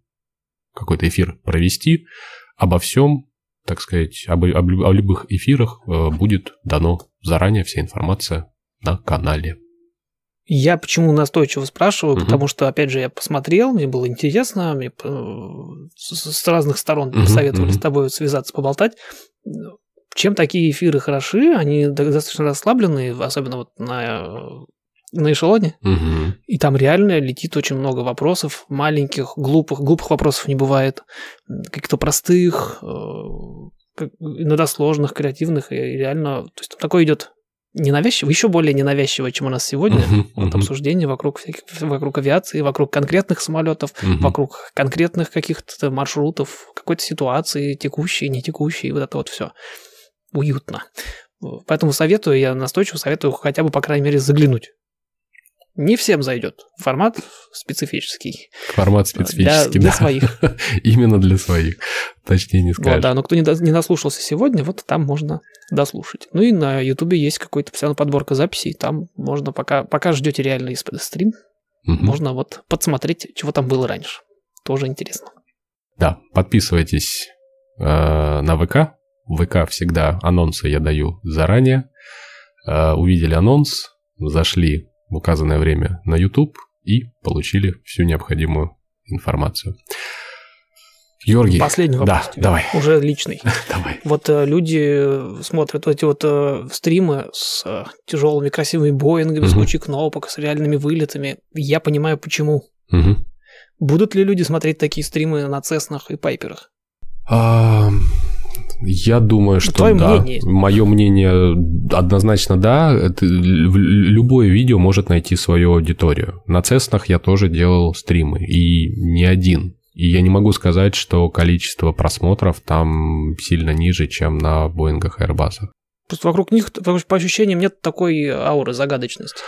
какой-то эфир провести. Обо всем, так сказать, об, об о любых эфирах э, будет дано заранее вся информация на канале. Я почему настойчиво спрашиваю, Мгм. потому что, опять же, я посмотрел, мне было интересно, мне э, с разных сторон Мгм, посоветовали мгм. с тобой связаться, поболтать. Чем такие эфиры хороши, они до- достаточно расслабленные, особенно вот на, э, на эшелоне, Мгм. и там реально летит очень много вопросов, маленьких, глупых, глупых вопросов не бывает, каких-то простых, э, иногда сложных, креативных, и реально, то есть там такое идет ненавязчиво, еще более ненавязчиво, чем у нас сегодня. Мгм, Вот мгм, обсуждение вокруг, всяких, вокруг авиации, вокруг конкретных самолетов, мгм. вокруг конкретных каких-то маршрутов, какой-то ситуации, текущей, не текущей, вот это вот все. Уютно. Поэтому советую, я настойчиво советую хотя бы, по крайней мере, заглянуть. Не всем зайдет. Формат специфический. Формат Для, специфический, для да. своих. Именно для своих. Точнее не Вот, скажешь. да, но кто не, до- не наслушался сегодня, вот там можно дослушать. Ну и на Ютубе есть какой-то все равно подборка записей. Там можно, пока, пока ждете реальный стрим, Мгм. можно вот подсмотреть, чего там было раньше. Тоже интересно. Да, подписывайтесь э, на ВК. В ВК всегда анонсы я даю заранее. Э, увидели анонс, зашли в указанное время на YouTube и получили всю необходимую информацию. Георгий, Последний да, вопрос. тебе, давай, Уже личный. давай. Вот э, люди смотрят вот эти вот э, стримы с э, тяжелыми красивыми Боингами, с Мгм. кучей кнопок, с реальными вылетами. Я понимаю, почему. Мгм. Будут ли люди смотреть такие стримы на Цеснах и Пайперах? Я думаю, что твое да. мнение. Мое мнение однозначно да. Это любое видео может найти свою аудиторию. На Цеснах я тоже делал стримы, и не один. И я не могу сказать, что количество просмотров там сильно ниже, чем на Боингах и Airbus. Просто вокруг них, по ощущениям, нет такой ауры загадочности.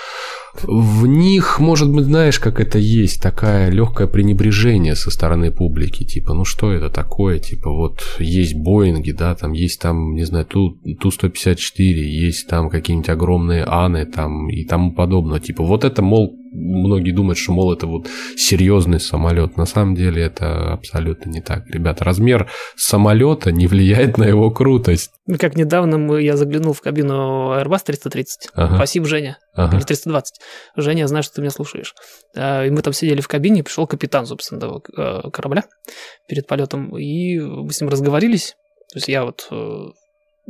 В них, может быть, знаешь, как это есть, такая легкое пренебрежение со стороны публики, типа, ну что это такое, типа, вот есть Боинги, да, там есть там, не знаю, Ту, Ту-154, есть там какие-нибудь огромные Аны там и тому подобное, типа, вот это, мол, многие думают, что, мол, это вот серьезный самолет. На самом деле это абсолютно не так. Ребята, размер самолета не влияет на его крутость. Ну, как недавно мы, я заглянул в кабину Airbus 330. Ага. Спасибо, Женя. Ага. Или 320. Женя, я знаю, что ты меня слушаешь. А, и мы там сидели в кабине, пришел капитан, собственно, этого э, корабля перед полетом, и мы с ним разговорились. То есть я вот э,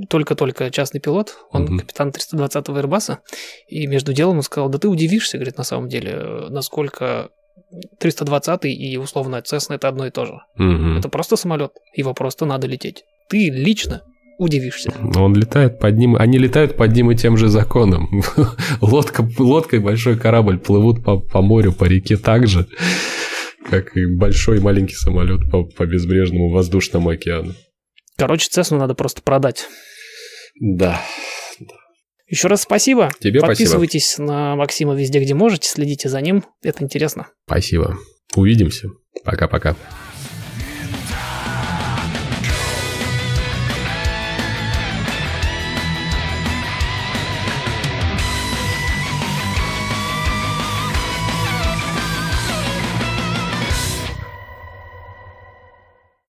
только-только частный пилот, он угу. капитан 320-го Airbus, и между делом он сказал, да ты удивишься, говорит, на самом деле, насколько 320 и условно Cessna это одно и то же. Угу. Это просто самолет, его просто надо лететь. Ты лично удивишься. Он летает под ним, они летают под ним и тем же законом. Лодка, лодка и большой корабль плывут по, по морю, по реке так же, как и большой и маленький самолет по, по безбрежному воздушному океану. Короче, Цесну надо просто продать. Да. Еще раз спасибо. Тебе Подписывайтесь спасибо. на Максима везде, где можете, следите за ним. Это интересно. Спасибо. Увидимся. Пока-пока.